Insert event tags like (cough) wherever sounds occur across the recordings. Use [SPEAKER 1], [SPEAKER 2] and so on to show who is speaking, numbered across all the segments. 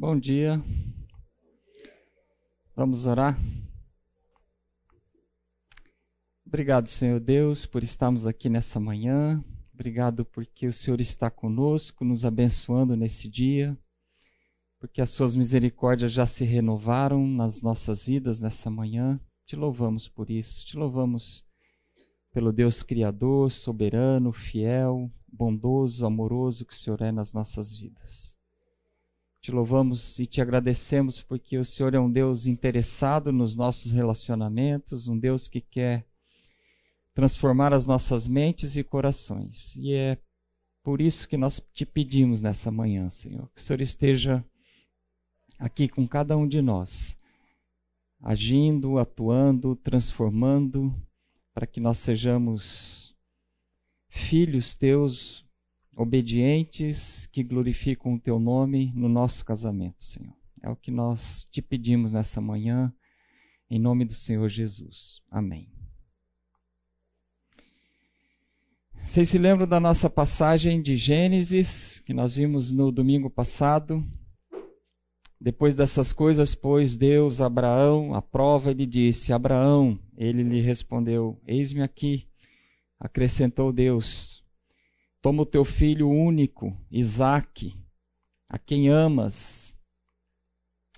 [SPEAKER 1] Bom dia. Vamos orar? Obrigado, Senhor Deus, por estarmos aqui nessa manhã. Obrigado porque o Senhor está conosco, nos abençoando nesse dia. Porque as suas misericórdias já se renovaram nas nossas vidas nessa manhã. Te louvamos por isso. Te louvamos pelo Deus Criador, soberano, fiel, bondoso, amoroso que o Senhor é nas nossas vidas. Te louvamos e te agradecemos porque o Senhor é um Deus interessado nos nossos relacionamentos, um Deus que quer transformar as nossas mentes e corações. E é por isso que nós te pedimos nessa manhã, Senhor, que o Senhor esteja aqui com cada um de nós, agindo, atuando, transformando, para que nós sejamos filhos teus obedientes que glorificam o teu nome no nosso casamento, Senhor. É o que nós te pedimos nessa manhã, em nome do Senhor Jesus. Amém. Vocês se lembram da nossa passagem de Gênesis, que nós vimos no domingo passado? Depois dessas coisas, pôs Deus Abraão à prova e lhe disse: Abraão, ele lhe respondeu: Eis-me aqui. Acrescentou Deus: Toma o teu filho único, Isaque, a quem amas,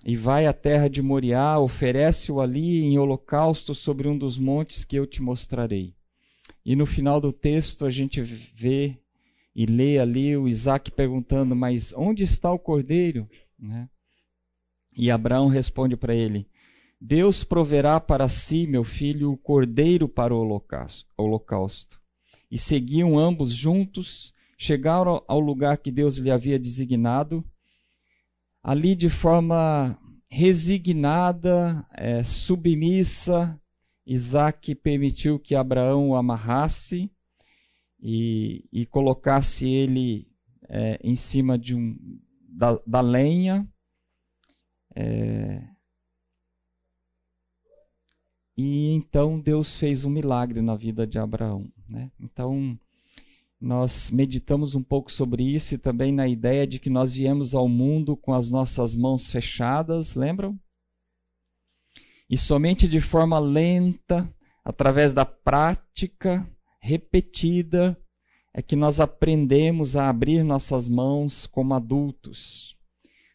[SPEAKER 1] e vai à terra de Moriá, oferece-o ali em holocausto sobre um dos montes que eu te mostrarei. E no final do texto a gente vê e lê ali o Isaac perguntando: Mas onde está o cordeiro? Né? E Abraão responde para ele: Deus proverá para si, meu filho, o cordeiro para o holocausto e seguiam ambos juntos, chegaram ao lugar que Deus lhe havia designado. Ali, de forma resignada, é, submissa, Isaac permitiu que Abraão o amarrasse e, e colocasse ele é, em cima de um, da, da lenha. É, e então Deus fez um milagre na vida de Abraão. Né? Então, nós meditamos um pouco sobre isso e também na ideia de que nós viemos ao mundo com as nossas mãos fechadas, lembram? E somente de forma lenta, através da prática repetida, é que nós aprendemos a abrir nossas mãos como adultos.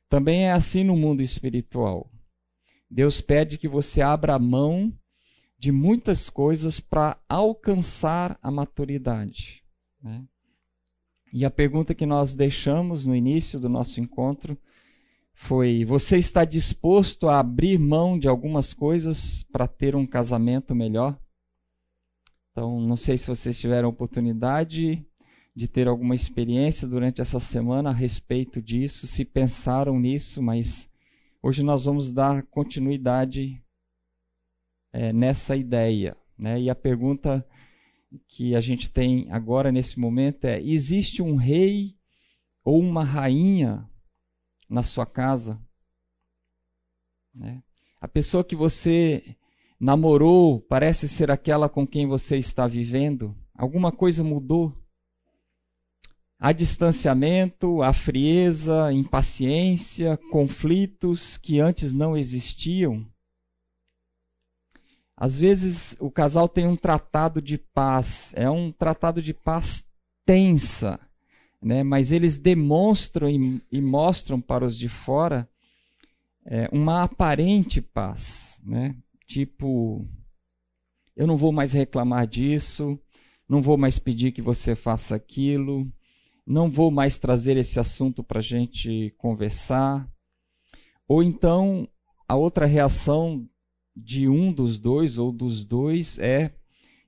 [SPEAKER 1] Também é assim no mundo espiritual. Deus pede que você abra a mão de muitas coisas para alcançar a maturidade. Né? E a pergunta que nós deixamos no início do nosso encontro foi: Você está disposto a abrir mão de algumas coisas para ter um casamento melhor? Então, não sei se vocês tiveram oportunidade de ter alguma experiência durante essa semana a respeito disso, se pensaram nisso, mas hoje nós vamos dar continuidade é, nessa ideia. Né? E a pergunta que a gente tem agora nesse momento é: existe um rei ou uma rainha na sua casa? Né? A pessoa que você namorou parece ser aquela com quem você está vivendo? Alguma coisa mudou? Há distanciamento, há frieza, impaciência, conflitos que antes não existiam? Às vezes o casal tem um tratado de paz, é um tratado de paz tensa, né? mas eles demonstram e, e mostram para os de fora é, uma aparente paz. Né? Tipo, eu não vou mais reclamar disso, não vou mais pedir que você faça aquilo, não vou mais trazer esse assunto para a gente conversar. Ou então, a outra reação de um dos dois ou dos dois é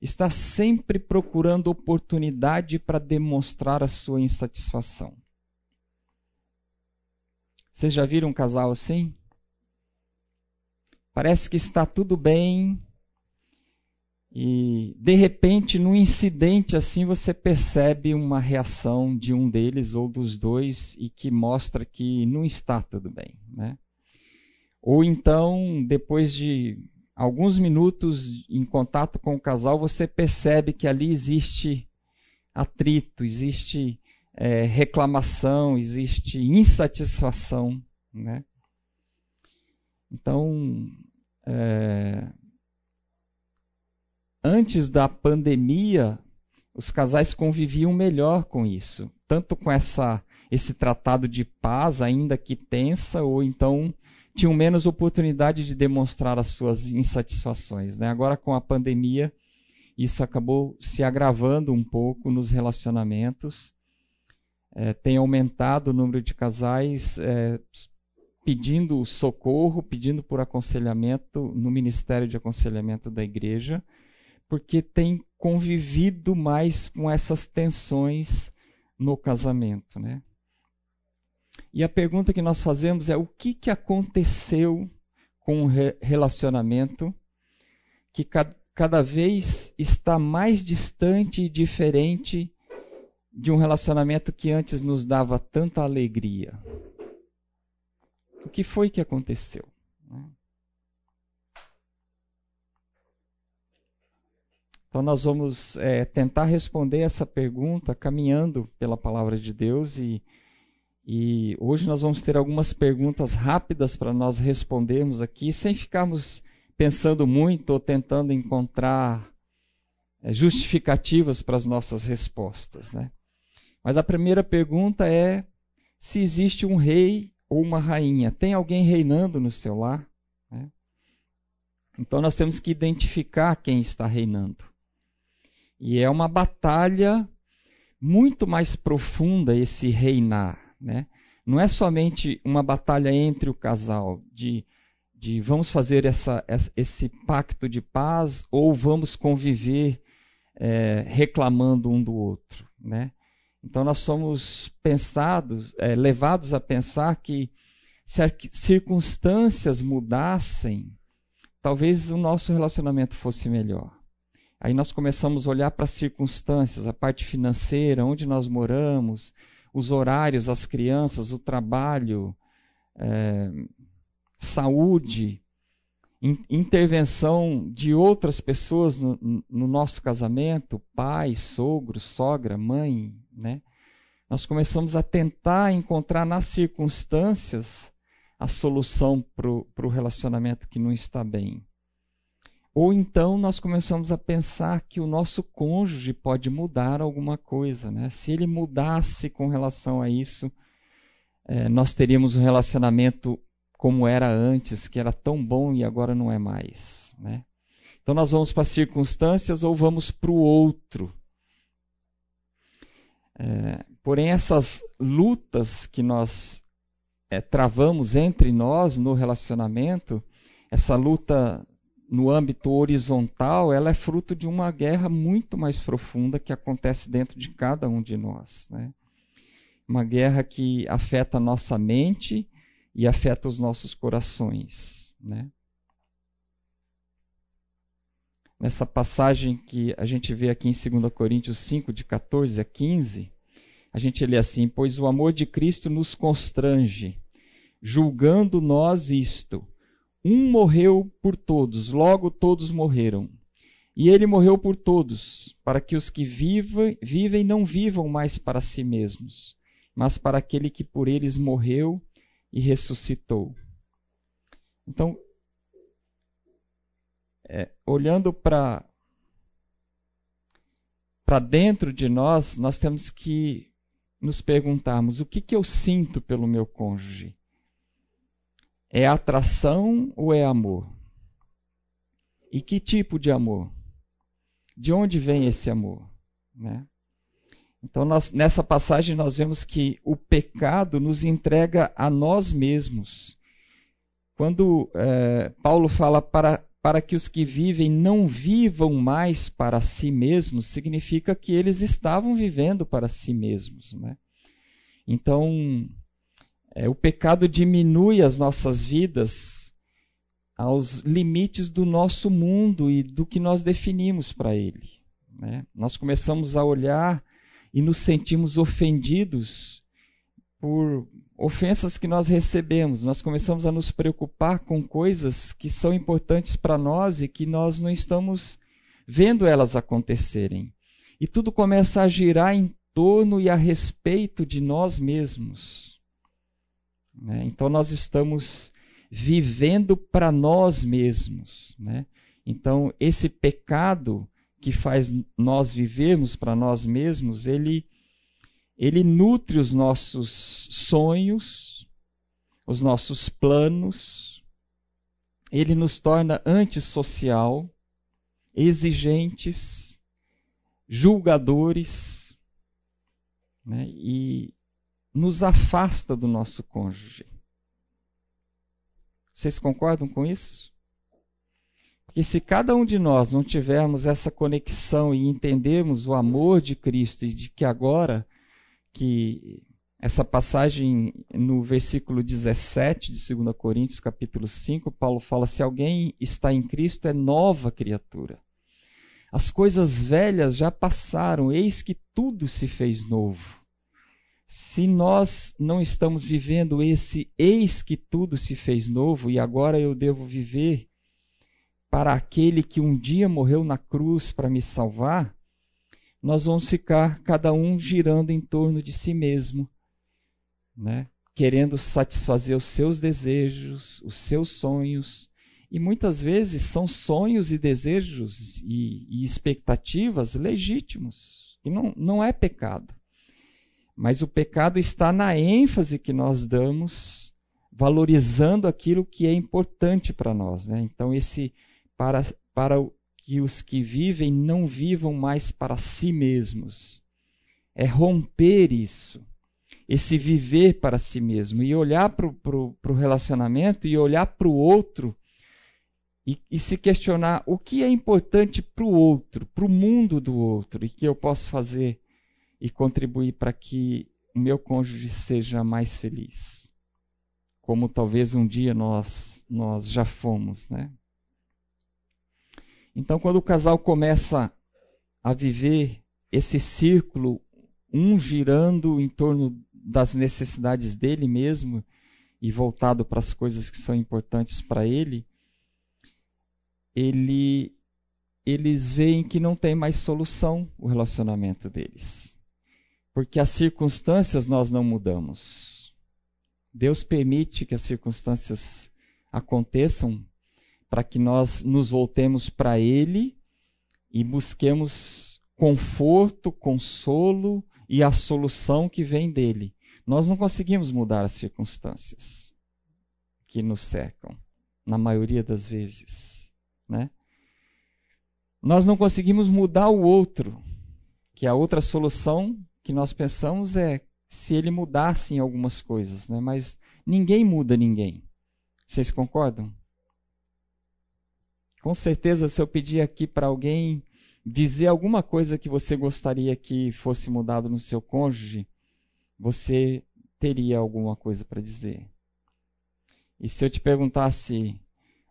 [SPEAKER 1] estar sempre procurando oportunidade para demonstrar a sua insatisfação. Vocês já viram um casal assim? Parece que está tudo bem e de repente, num incidente assim, você percebe uma reação de um deles ou dos dois e que mostra que não está tudo bem, né? Ou então, depois de alguns minutos em contato com o casal, você percebe que ali existe atrito, existe é, reclamação, existe insatisfação. né? Então, é, antes da pandemia, os casais conviviam melhor com isso, tanto com essa esse tratado de paz, ainda que tensa, ou então tinham menos oportunidade de demonstrar as suas insatisfações. Né? Agora, com a pandemia, isso acabou se agravando um pouco nos relacionamentos. É, tem aumentado o número de casais é, pedindo socorro, pedindo por aconselhamento no Ministério de Aconselhamento da Igreja, porque tem convivido mais com essas tensões no casamento, né? E a pergunta que nós fazemos é o que, que aconteceu com o relacionamento que cada vez está mais distante e diferente de um relacionamento que antes nos dava tanta alegria. O que foi que aconteceu? Então, nós vamos é, tentar responder essa pergunta caminhando pela palavra de Deus e, e hoje nós vamos ter algumas perguntas rápidas para nós respondermos aqui, sem ficarmos pensando muito ou tentando encontrar é, justificativas para as nossas respostas. Né? Mas a primeira pergunta é se existe um rei ou uma rainha. Tem alguém reinando no seu lar? Né? Então nós temos que identificar quem está reinando. E é uma batalha muito mais profunda esse reinar. Né? Não é somente uma batalha entre o casal de, de vamos fazer essa, esse pacto de paz ou vamos conviver é, reclamando um do outro. Né? Então nós somos pensados, é, levados a pensar que se as circunstâncias mudassem, talvez o nosso relacionamento fosse melhor. Aí nós começamos a olhar para as circunstâncias, a parte financeira, onde nós moramos, os horários, as crianças, o trabalho, é, saúde, in, intervenção de outras pessoas no, no, nosso casamento, pai, sogro, sogra, mãe, né? Nós começamos a tentar encontrar nas circunstâncias a solução para o relacionamento que não está bem. Ou então nós começamos a pensar que o nosso cônjuge pode mudar alguma coisa. Né? Se ele mudasse com relação a isso, é, nós teríamos um relacionamento como era antes, que era tão bom e agora não é mais. Né? Então nós vamos para as circunstâncias ou vamos para o outro. É, porém, essas lutas que nós é, travamos entre nós no relacionamento, essa luta no âmbito horizontal, ela é fruto de uma guerra muito mais profunda que acontece dentro de cada um de nós. Né? Uma guerra que afeta a nossa mente e afeta os nossos corações. Né? Nessa passagem que a gente vê aqui em 2 Coríntios 5, de 14 a 15, a gente lê assim: Pois o amor de Cristo nos constrange, julgando nós isto um morreu por todos, logo todos morreram. E ele morreu por todos, para que os que vivem não vivam mais para si mesmos, mas para aquele que por eles morreu e ressuscitou. Então, é, olhando para para dentro de nós, nós temos que nos perguntarmos: o que, que eu sinto pelo meu cônjuge? É atração ou é amor? E que tipo de amor? De onde vem esse amor? Né? Então, nós, nessa passagem, nós vemos que o pecado nos entrega a nós mesmos. Quando é, Paulo fala para, para que os que vivem não vivam mais para si mesmos, significa que eles estavam vivendo para si mesmos. Né? Então, é, o pecado diminui as nossas vidas aos limites do nosso mundo e do que nós definimos para ele. Né? Nós começamos a olhar e nos sentimos ofendidos por ofensas que nós recebemos. Nós começamos a nos preocupar com coisas que são importantes para nós e que nós não estamos vendo elas acontecerem. E tudo começa a girar em torno e a respeito de nós mesmos. Né? Então nós estamos vivendo para nós mesmos. Né? Então esse pecado que faz nós vivermos para nós mesmos, ele, ele nutre os nossos sonhos, os nossos planos, ele nos torna antissocial, exigentes, julgadores, né? e nos afasta do nosso cônjuge. Vocês concordam com isso? Porque se cada um de nós não tivermos essa conexão e entendermos o amor de Cristo e de que agora que essa passagem no versículo 17 de 2 Coríntios, capítulo 5, Paulo fala: se alguém está em Cristo, é nova criatura. As coisas velhas já passaram, eis que tudo se fez novo. Se nós não estamos vivendo esse eis que tudo se fez novo e agora eu devo viver para aquele que um dia morreu na cruz para me salvar, nós vamos ficar cada um girando em torno de si mesmo, né? querendo satisfazer os seus desejos, os seus sonhos, e muitas vezes são sonhos e desejos e, e expectativas legítimos. E não, não é pecado. Mas o pecado está na ênfase que nós damos, valorizando aquilo que é importante para nós. Né? Então, esse para, para que os que vivem não vivam mais para si mesmos. É romper isso esse viver para si mesmo e olhar para o relacionamento e olhar para o outro e, e se questionar o que é importante para o outro, para o mundo do outro, e que eu posso fazer e contribuir para que o meu cônjuge seja mais feliz. Como talvez um dia nós, nós já fomos, né? Então, quando o casal começa a viver esse círculo, um girando em torno das necessidades dele mesmo e voltado para as coisas que são importantes para ele, ele, eles veem que não tem mais solução o relacionamento deles. Porque as circunstâncias nós não mudamos. Deus permite que as circunstâncias aconteçam para que nós nos voltemos para Ele e busquemos conforto, consolo e a solução que vem dele. Nós não conseguimos mudar as circunstâncias que nos cercam, na maioria das vezes. Né? Nós não conseguimos mudar o outro, que a outra solução que nós pensamos é se ele mudasse em algumas coisas, né? mas ninguém muda ninguém. Vocês concordam? Com certeza, se eu pedir aqui para alguém dizer alguma coisa que você gostaria que fosse mudado no seu cônjuge, você teria alguma coisa para dizer. E se eu te perguntasse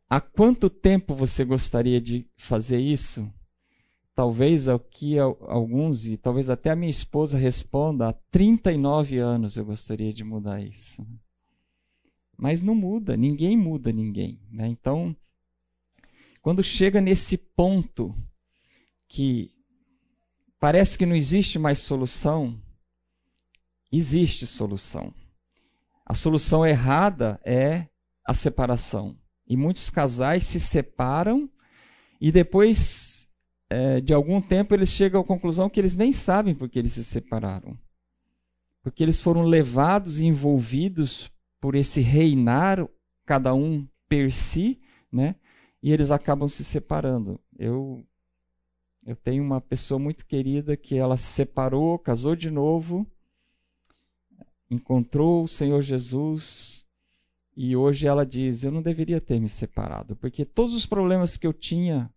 [SPEAKER 1] Há quanto tempo você gostaria de fazer isso? Talvez aqui alguns, e talvez até a minha esposa responda, há 39 anos eu gostaria de mudar isso. Mas não muda, ninguém muda ninguém. Né? Então, quando chega nesse ponto que parece que não existe mais solução, existe solução. A solução errada é a separação. E muitos casais se separam e depois é, de algum tempo eles chegam à conclusão que eles nem sabem por que eles se separaram. Porque eles foram levados e envolvidos por esse reinar, cada um per si, né? E eles acabam se separando. Eu eu tenho uma pessoa muito querida que ela se separou, casou de novo, encontrou o Senhor Jesus, e hoje ela diz: Eu não deveria ter me separado, porque todos os problemas que eu tinha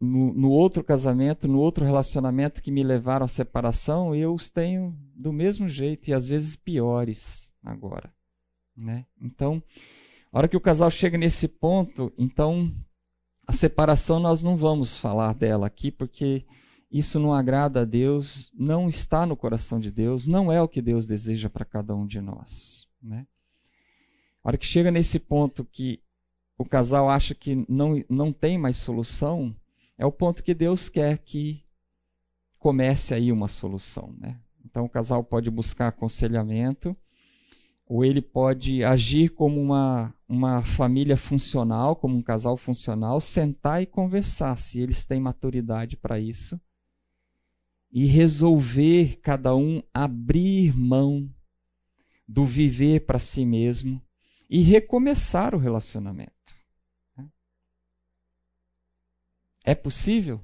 [SPEAKER 1] no, no, outro casamento, no outro relacionamento que me levaram à separação, eu os tenho do mesmo jeito e às vezes piores agora. Né? Então, a hora que o casal chega nesse ponto, então a separação nós não vamos falar dela aqui, porque isso não agrada a Deus, não está no coração de Deus, não é o que Deus deseja para cada um de nós. Né? A hora que chega nesse ponto que o casal acha que não, não tem mais solução, é o ponto que Deus quer que comece aí uma solução. Né? Então o casal pode buscar aconselhamento, ou ele pode agir como uma, uma família funcional, como um casal funcional, sentar e conversar, se eles têm maturidade para isso, e resolver cada um abrir mão do viver para si mesmo e recomeçar o relacionamento. É possível?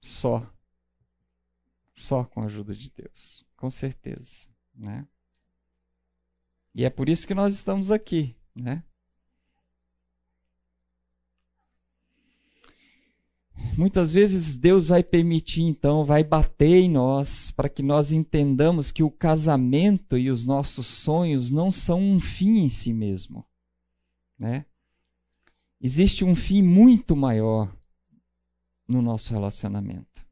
[SPEAKER 1] Só. Só com a ajuda de Deus, com certeza, né? E é por isso que nós estamos aqui, né? Muitas vezes Deus vai permitir, então, vai bater em nós para que nós entendamos que o casamento e os nossos sonhos não são um fim em si mesmo, né? Existe um fim muito maior no nosso relacionamento.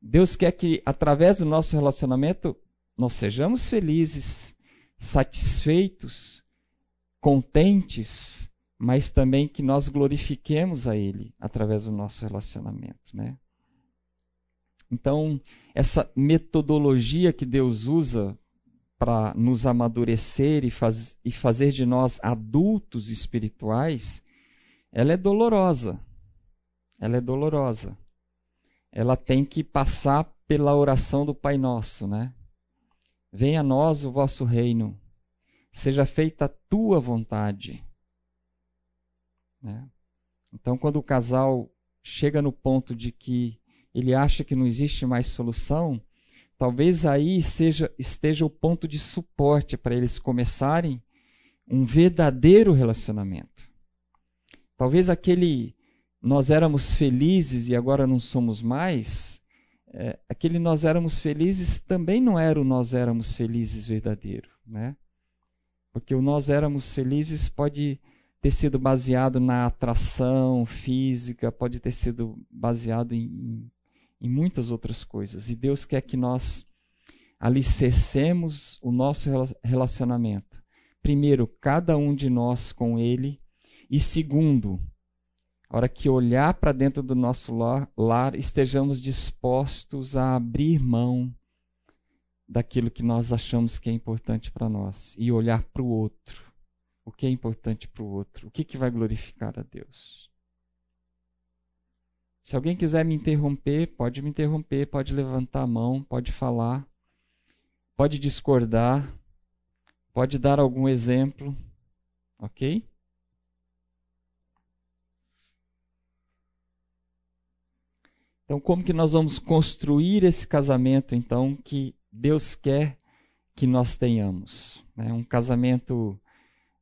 [SPEAKER 1] Deus quer que, através do nosso relacionamento, nós sejamos felizes, satisfeitos, contentes, mas também que nós glorifiquemos a Ele através do nosso relacionamento, né? Então, essa metodologia que Deus usa para nos amadurecer e, faz, e fazer de nós adultos espirituais, ela é dolorosa. Ela é dolorosa ela tem que passar pela oração do Pai Nosso, né? Venha a nós o vosso reino, seja feita a tua vontade. Né? Então, quando o casal chega no ponto de que ele acha que não existe mais solução, talvez aí seja, esteja o ponto de suporte para eles começarem um verdadeiro relacionamento. Talvez aquele nós éramos felizes e agora não somos mais, é, aquele nós éramos felizes também não era o nós éramos felizes verdadeiro, né? Porque o nós éramos felizes pode ter sido baseado na atração física, pode ter sido baseado em, em muitas outras coisas. E Deus quer que nós alicercemos o nosso relacionamento. Primeiro, cada um de nós com Ele. E segundo, a hora que olhar para dentro do nosso lar, estejamos dispostos a abrir mão daquilo que nós achamos que é importante para nós e olhar para o outro. O que é importante para o outro? O que, que vai glorificar a Deus? Se alguém quiser me interromper, pode me interromper, pode levantar a mão, pode falar, pode discordar, pode dar algum exemplo, ok? Então, como que nós vamos construir esse casamento, então, que Deus quer que nós tenhamos? Né? Um casamento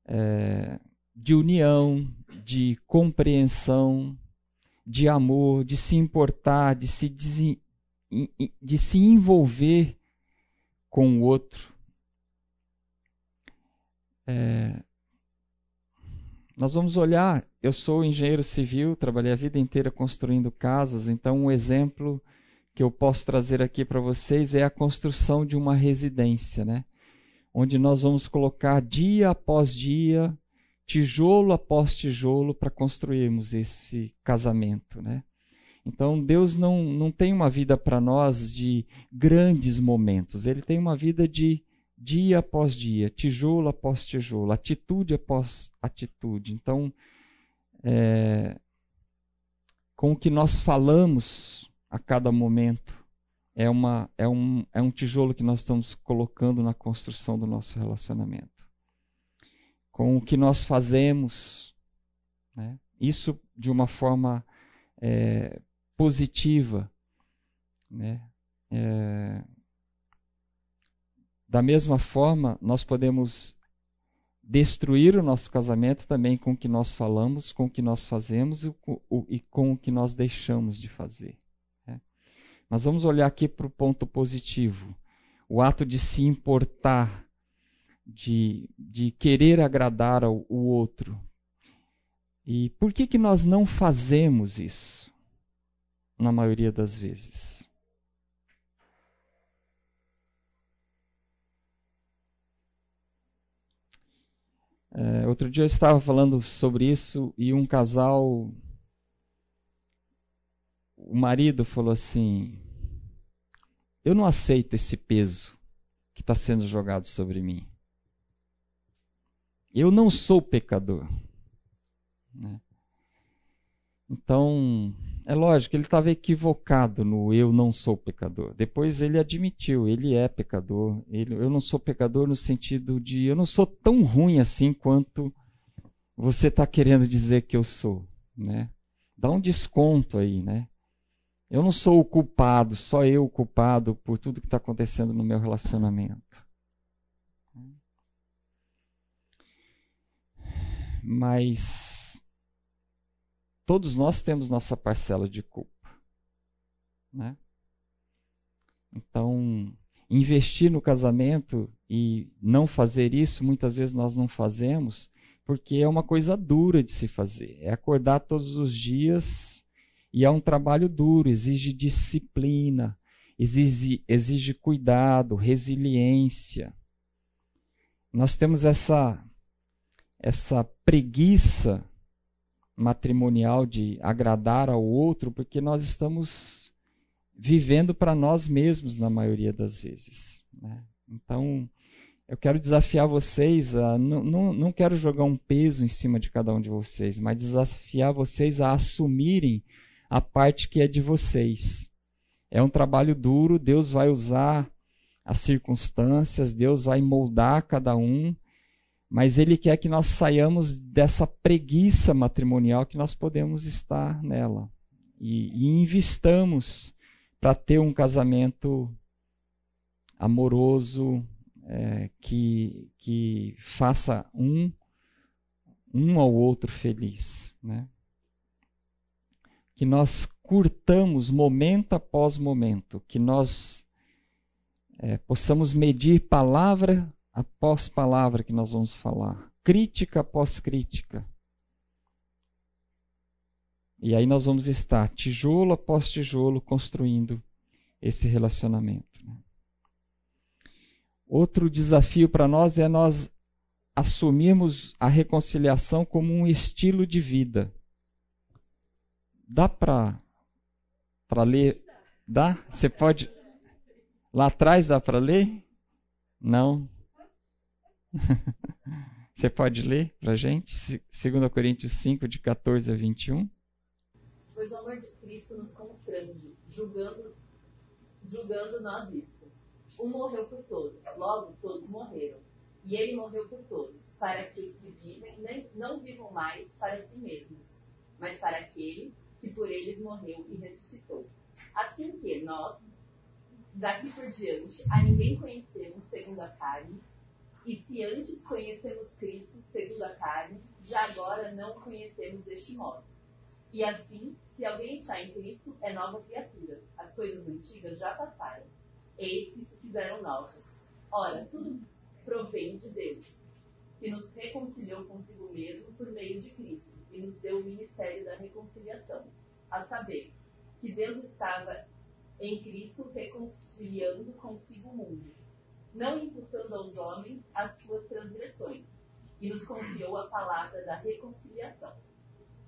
[SPEAKER 1] é, de união, de compreensão, de amor, de se importar, de se, de se envolver com o outro. É, nós vamos olhar. Eu sou engenheiro civil, trabalhei a vida inteira construindo casas, então um exemplo que eu posso trazer aqui para vocês é a construção de uma residência, né? Onde nós vamos colocar dia após dia, tijolo após tijolo para construirmos esse casamento, né? Então Deus não, não tem uma vida para nós de grandes momentos, Ele tem uma vida de dia após dia, tijolo após tijolo, atitude após atitude. Então, é, com o que nós falamos a cada momento, é, uma, é, um, é um tijolo que nós estamos colocando na construção do nosso relacionamento. Com o que nós fazemos, né, isso de uma forma é, positiva, né, é, da mesma forma, nós podemos destruir o nosso casamento também com o que nós falamos, com o que nós fazemos e com o que nós deixamos de fazer. Né? Mas vamos olhar aqui para o ponto positivo. O ato de se importar, de, de querer agradar ao, o outro. E por que, que nós não fazemos isso? Na maioria das vezes. É, outro dia eu estava falando sobre isso e um casal, o marido falou assim: Eu não aceito esse peso que está sendo jogado sobre mim. Eu não sou pecador. Né? Então, é lógico, ele estava equivocado no eu não sou pecador. Depois ele admitiu, ele é pecador. Ele, eu não sou pecador no sentido de eu não sou tão ruim assim quanto você está querendo dizer que eu sou. Né? Dá um desconto aí, né? Eu não sou o culpado, só eu o culpado por tudo que está acontecendo no meu relacionamento. Mas todos nós temos nossa parcela de culpa. Né? Então, investir no casamento e não fazer isso, muitas vezes nós não fazemos, porque é uma coisa dura de se fazer. É acordar todos os dias e é um trabalho duro, exige disciplina, exige, exige cuidado, resiliência. Nós temos essa, essa preguiça matrimonial de agradar ao outro, porque nós estamos vivendo para nós mesmos na maioria das vezes. Né? Então, eu quero desafiar vocês a. Não, não, não quero jogar um peso em cima de cada um de vocês, mas desafiar vocês a assumirem a parte que é de vocês. É um trabalho duro, Deus vai usar as circunstâncias, Deus vai moldar cada um mas ele quer que nós saiamos dessa preguiça matrimonial que nós podemos estar nela e, e investamos para ter um casamento amoroso é, que, que faça um um ao outro feliz, né? Que nós curtamos momento após momento, que nós é, possamos medir palavra após palavra que nós vamos falar, crítica após crítica. E aí nós vamos estar tijolo após tijolo construindo esse relacionamento. Outro desafio para nós é nós assumirmos a reconciliação como um estilo de vida. Dá para para ler? Dá? Você pode lá atrás dá para ler? Não. (laughs) Você pode ler para a gente? 2 Coríntios 5, de 14 a 21.
[SPEAKER 2] Pois o amor de Cristo nos constrange, julgando, julgando nós isto. Um morreu por todos, logo todos morreram. E ele morreu por todos, para que os que vivem nem, não vivam mais para si mesmos, mas para aquele que por eles morreu e ressuscitou. Assim que nós, daqui por diante, a ninguém conhecemos segundo a carne, e se antes conhecemos Cristo segundo a carne, já agora não o conhecemos deste modo. E assim, se alguém está em Cristo, é nova criatura. As coisas antigas já passaram. Eis que se fizeram novas. Ora, tudo provém de Deus, que nos reconciliou consigo mesmo por meio de Cristo e nos deu o ministério da reconciliação. A saber, que Deus estava em Cristo reconciliando consigo o mundo não imputando aos homens as suas transgressões, e nos confiou a palavra da reconciliação.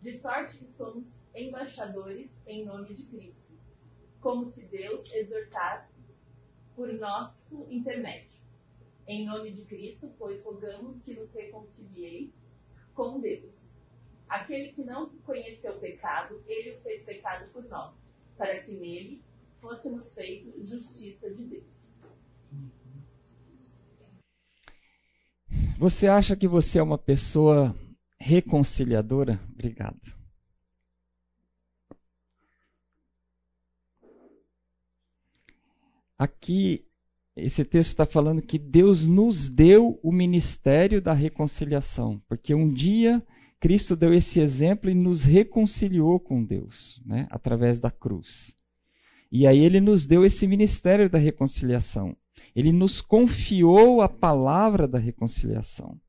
[SPEAKER 2] De sorte que somos embaixadores em nome de Cristo, como se Deus exortasse por nosso intermédio. Em nome de Cristo, pois rogamos que nos reconcilieis com Deus. Aquele que não conheceu o pecado, ele o fez pecado por nós, para que nele fôssemos feitos justiça de Deus.
[SPEAKER 1] Você acha que você é uma pessoa reconciliadora? Obrigado. Aqui, esse texto está falando que Deus nos deu o ministério da reconciliação, porque um dia Cristo deu esse exemplo e nos reconciliou com Deus, né, através da cruz. E aí ele nos deu esse ministério da reconciliação. Ele nos confiou a palavra da reconciliação.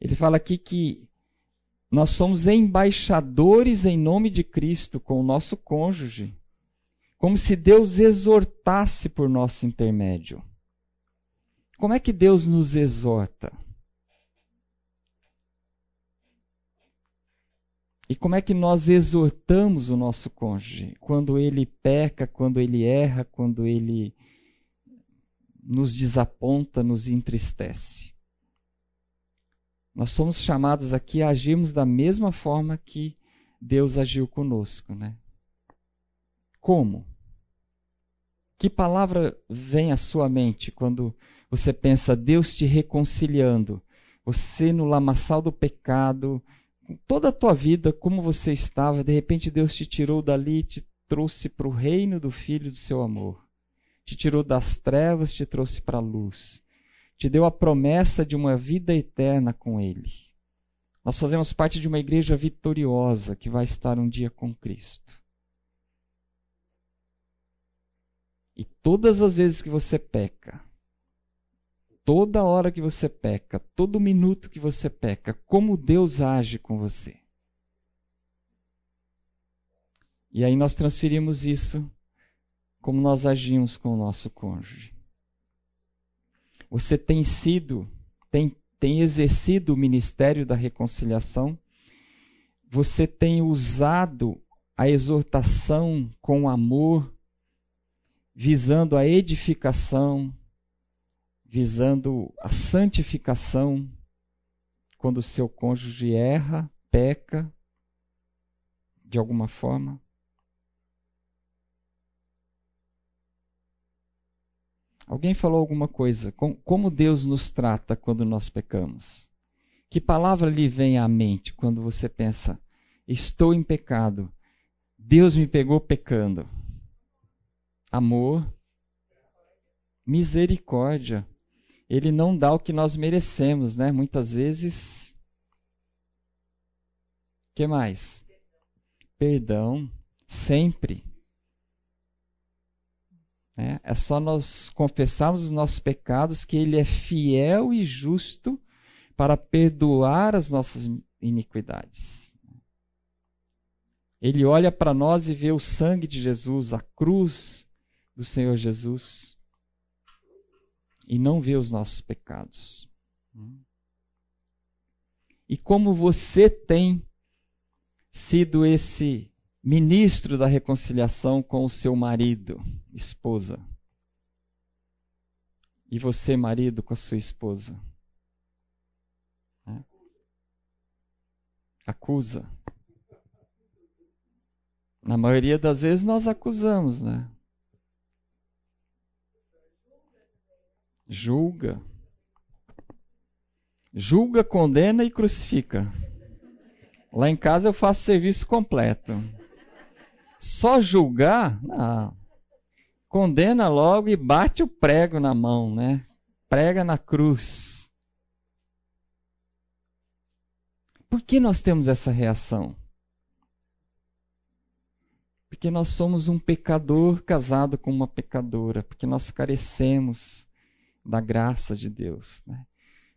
[SPEAKER 1] Ele fala aqui que nós somos embaixadores em nome de Cristo com o nosso cônjuge, como se Deus exortasse por nosso intermédio. Como é que Deus nos exorta? E como é que nós exortamos o nosso cônjuge? Quando ele peca, quando ele erra, quando ele nos desaponta, nos entristece. Nós somos chamados aqui a agirmos da mesma forma que Deus agiu conosco, né? Como? Que palavra vem à sua mente quando você pensa Deus te reconciliando? Você no lamaçal do pecado, toda a tua vida, como você estava, de repente Deus te tirou dali, te trouxe para o reino do Filho do seu amor. Te tirou das trevas, te trouxe para a luz. Te deu a promessa de uma vida eterna com Ele. Nós fazemos parte de uma igreja vitoriosa que vai estar um dia com Cristo. E todas as vezes que você peca, toda hora que você peca, todo minuto que você peca, como Deus age com você. E aí nós transferimos isso como nós agimos com o nosso cônjuge. Você tem sido, tem, tem exercido o ministério da reconciliação, você tem usado a exortação com amor, visando a edificação, visando a santificação, quando o seu cônjuge erra, peca, de alguma forma. Alguém falou alguma coisa? Como Deus nos trata quando nós pecamos? Que palavra lhe vem à mente quando você pensa, estou em pecado, Deus me pegou pecando? Amor, misericórdia. Ele não dá o que nós merecemos, né? Muitas vezes. que mais? Perdão, sempre. É, é só nós confessarmos os nossos pecados que Ele é fiel e justo para perdoar as nossas iniquidades. Ele olha para nós e vê o sangue de Jesus, a cruz do Senhor Jesus, e não vê os nossos pecados. E como você tem sido esse ministro da reconciliação com o seu marido, esposa. E você, marido, com a sua esposa. Acusa. Na maioria das vezes nós acusamos, né? Julga. Julga, condena e crucifica. Lá em casa eu faço serviço completo. Só julgar. Condena logo e bate o prego na mão, né? Prega na cruz. Por que nós temos essa reação? Porque nós somos um pecador casado com uma pecadora, porque nós carecemos da graça de Deus. Né?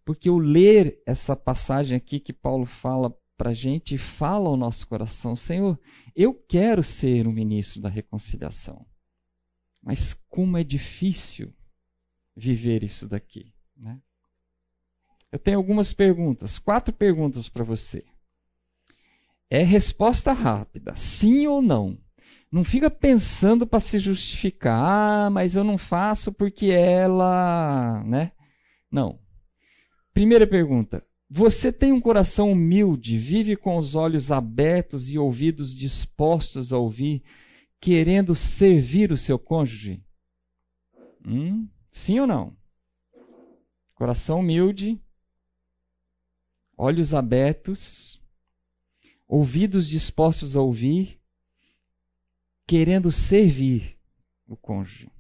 [SPEAKER 1] Porque o ler essa passagem aqui que Paulo fala para a gente fala ao nosso coração: Senhor, eu quero ser um ministro da reconciliação. Mas como é difícil viver isso daqui. Né? Eu tenho algumas perguntas, quatro perguntas para você. É resposta rápida, sim ou não. Não fica pensando para se justificar, ah, mas eu não faço porque ela, né? Não. Primeira pergunta: você tem um coração humilde, vive com os olhos abertos e ouvidos dispostos a ouvir, querendo servir o seu cônjuge? Hum? Sim ou não? Coração humilde, olhos abertos, ouvidos dispostos a ouvir, querendo servir o cônjuge.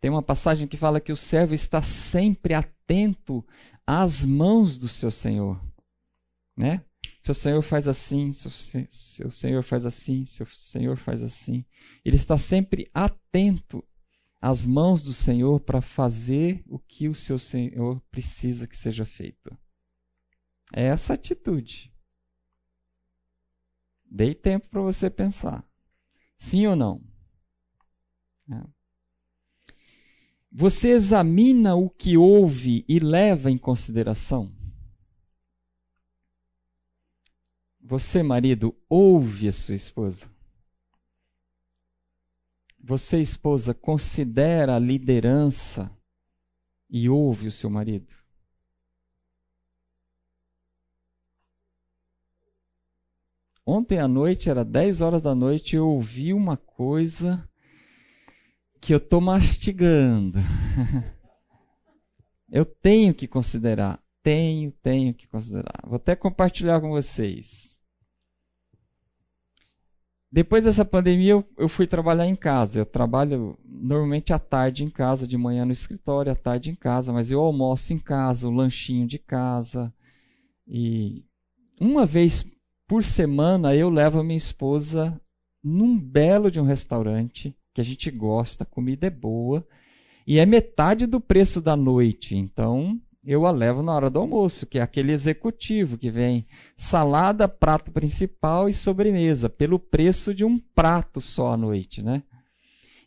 [SPEAKER 1] Tem uma passagem que fala que o servo está sempre atento às mãos do seu Senhor, né? Seu Senhor faz assim, seu, seu Senhor faz assim, seu Senhor faz assim. Ele está sempre atento às mãos do Senhor para fazer o que o seu Senhor precisa que seja feito. É essa atitude. Dei tempo para você pensar. Sim ou não? É. Você examina o que ouve e leva em consideração? Você, marido, ouve a sua esposa? Você, esposa, considera a liderança e ouve o seu marido? Ontem à noite, era 10 horas da noite, eu ouvi uma coisa que eu estou mastigando. eu tenho que considerar. Tenho, tenho que considerar. Vou até compartilhar com vocês. Depois dessa pandemia, eu, eu, fui trabalhar em casa. Eu trabalho normalmente à tarde em casa, de manhã no escritório, à tarde em casa, mas eu almoço em casa, o lanchinho de casa. E uma vez por semana eu levo a minha esposa num belo de um restaurante que a gente gosta, a comida é boa e é metade do preço da noite. Então, eu a levo na hora do almoço, que é aquele executivo que vem salada, prato principal e sobremesa, pelo preço de um prato só à noite, né?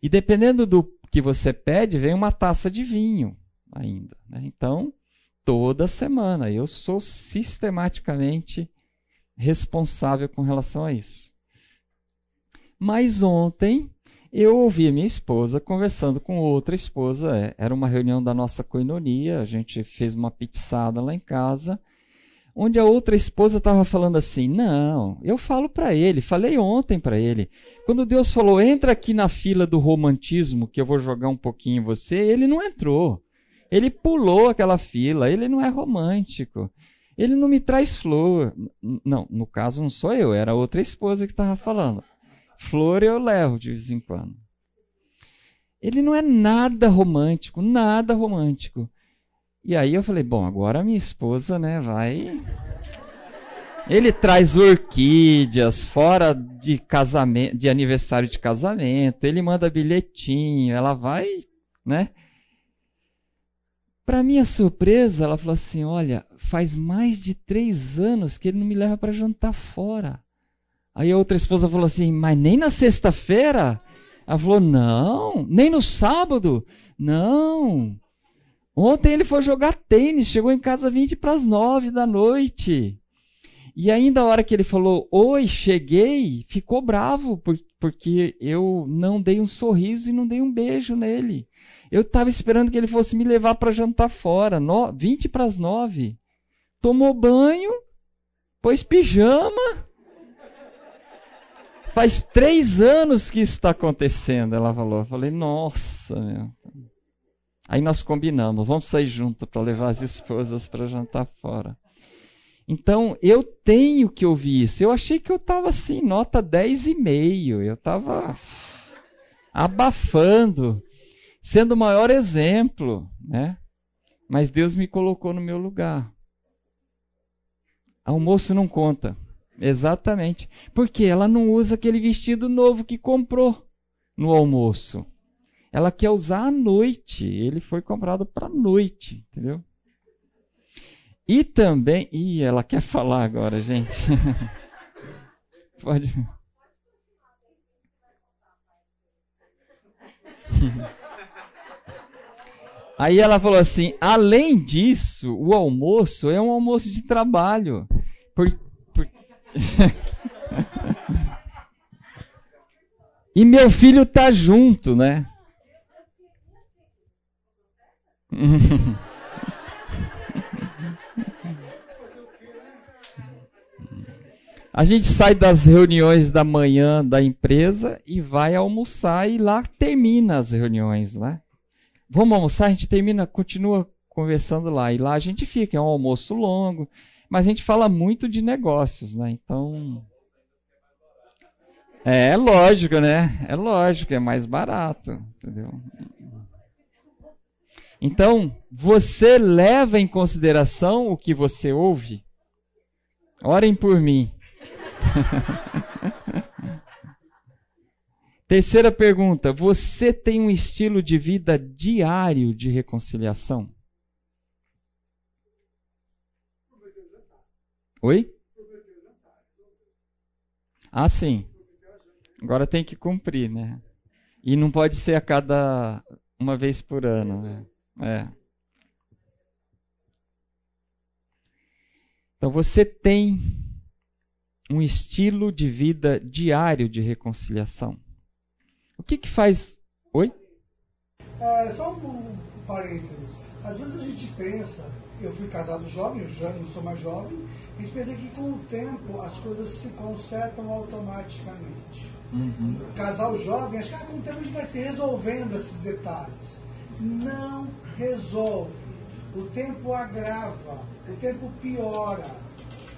[SPEAKER 1] E dependendo do que você pede, vem uma taça de vinho ainda. Né? Então, toda semana eu sou sistematicamente responsável com relação a isso. Mas ontem eu ouvi minha esposa conversando com outra esposa. É, era uma reunião da nossa coinonia, a gente fez uma pizzada lá em casa, onde a outra esposa estava falando assim: Não, eu falo para ele, falei ontem para ele. Quando Deus falou, entra aqui na fila do romantismo, que eu vou jogar um pouquinho em você, ele não entrou. Ele pulou aquela fila, ele não é romântico. Ele não me traz flor. Não, no caso não sou eu, era outra esposa que estava falando. Flor eu levo de vez em quando. Ele não é nada romântico, nada romântico. E aí eu falei, bom, agora minha esposa, né, vai. Ele traz orquídeas fora de casamento, de aniversário de casamento. Ele manda bilhetinho, ela vai, né? Para minha surpresa, ela falou assim: Olha, faz mais de três anos que ele não me leva para jantar fora. Aí a outra esposa falou assim: Mas nem na sexta-feira? Ela falou: Não. Nem no sábado? Não. Ontem ele foi jogar tênis, chegou em casa 20 para as 9 da noite. E ainda a hora que ele falou, oi, cheguei, ficou bravo, porque eu não dei um sorriso e não dei um beijo nele. Eu estava esperando que ele fosse me levar para jantar fora, no, 20 para as 9. Tomou banho, pôs pijama, Faz três anos que isso está acontecendo, ela falou. Eu falei, nossa, meu. Aí nós combinamos, vamos sair junto para levar as esposas para jantar fora. Então, eu tenho que ouvir isso. Eu achei que eu estava assim, nota 10,5. Eu estava abafando, sendo o maior exemplo, né? Mas Deus me colocou no meu lugar. Almoço não conta. Exatamente. Porque ela não usa aquele vestido novo que comprou no almoço. Ela quer usar à noite. Ele foi comprado para noite, entendeu? E também. Ih, ela quer falar agora, gente. (laughs) Pode. (laughs) Aí ela falou assim: além disso, o almoço é um almoço de trabalho. Por, (laughs) e meu filho tá junto, né? (laughs) A gente sai das reuniões da manhã da empresa e vai almoçar e lá termina as reuniões, né? Vamos almoçar, a gente termina, continua conversando lá e lá a gente fica, é um almoço longo. Mas a gente fala muito de negócios, né? Então. É, é lógico, né? É lógico, é mais barato, entendeu? Então, você leva em consideração o que você ouve? Orem por mim. (laughs) Terceira pergunta: você tem um estilo de vida diário de reconciliação? Oi? Ah, sim. Agora tem que cumprir, né? E não pode ser a cada uma vez por ano, né? É. Então você tem um estilo de vida diário de reconciliação. O que, que faz. Oi?
[SPEAKER 3] É, só um, parênteses. Às vezes a gente pensa, eu fui casado jovem, eu já não sou mais jovem, gente pensa que com o tempo as coisas se consertam automaticamente. Uhum. Casal jovem, acho que ah, com o tempo a gente vai se resolvendo esses detalhes. Não resolve. O tempo agrava, o tempo piora.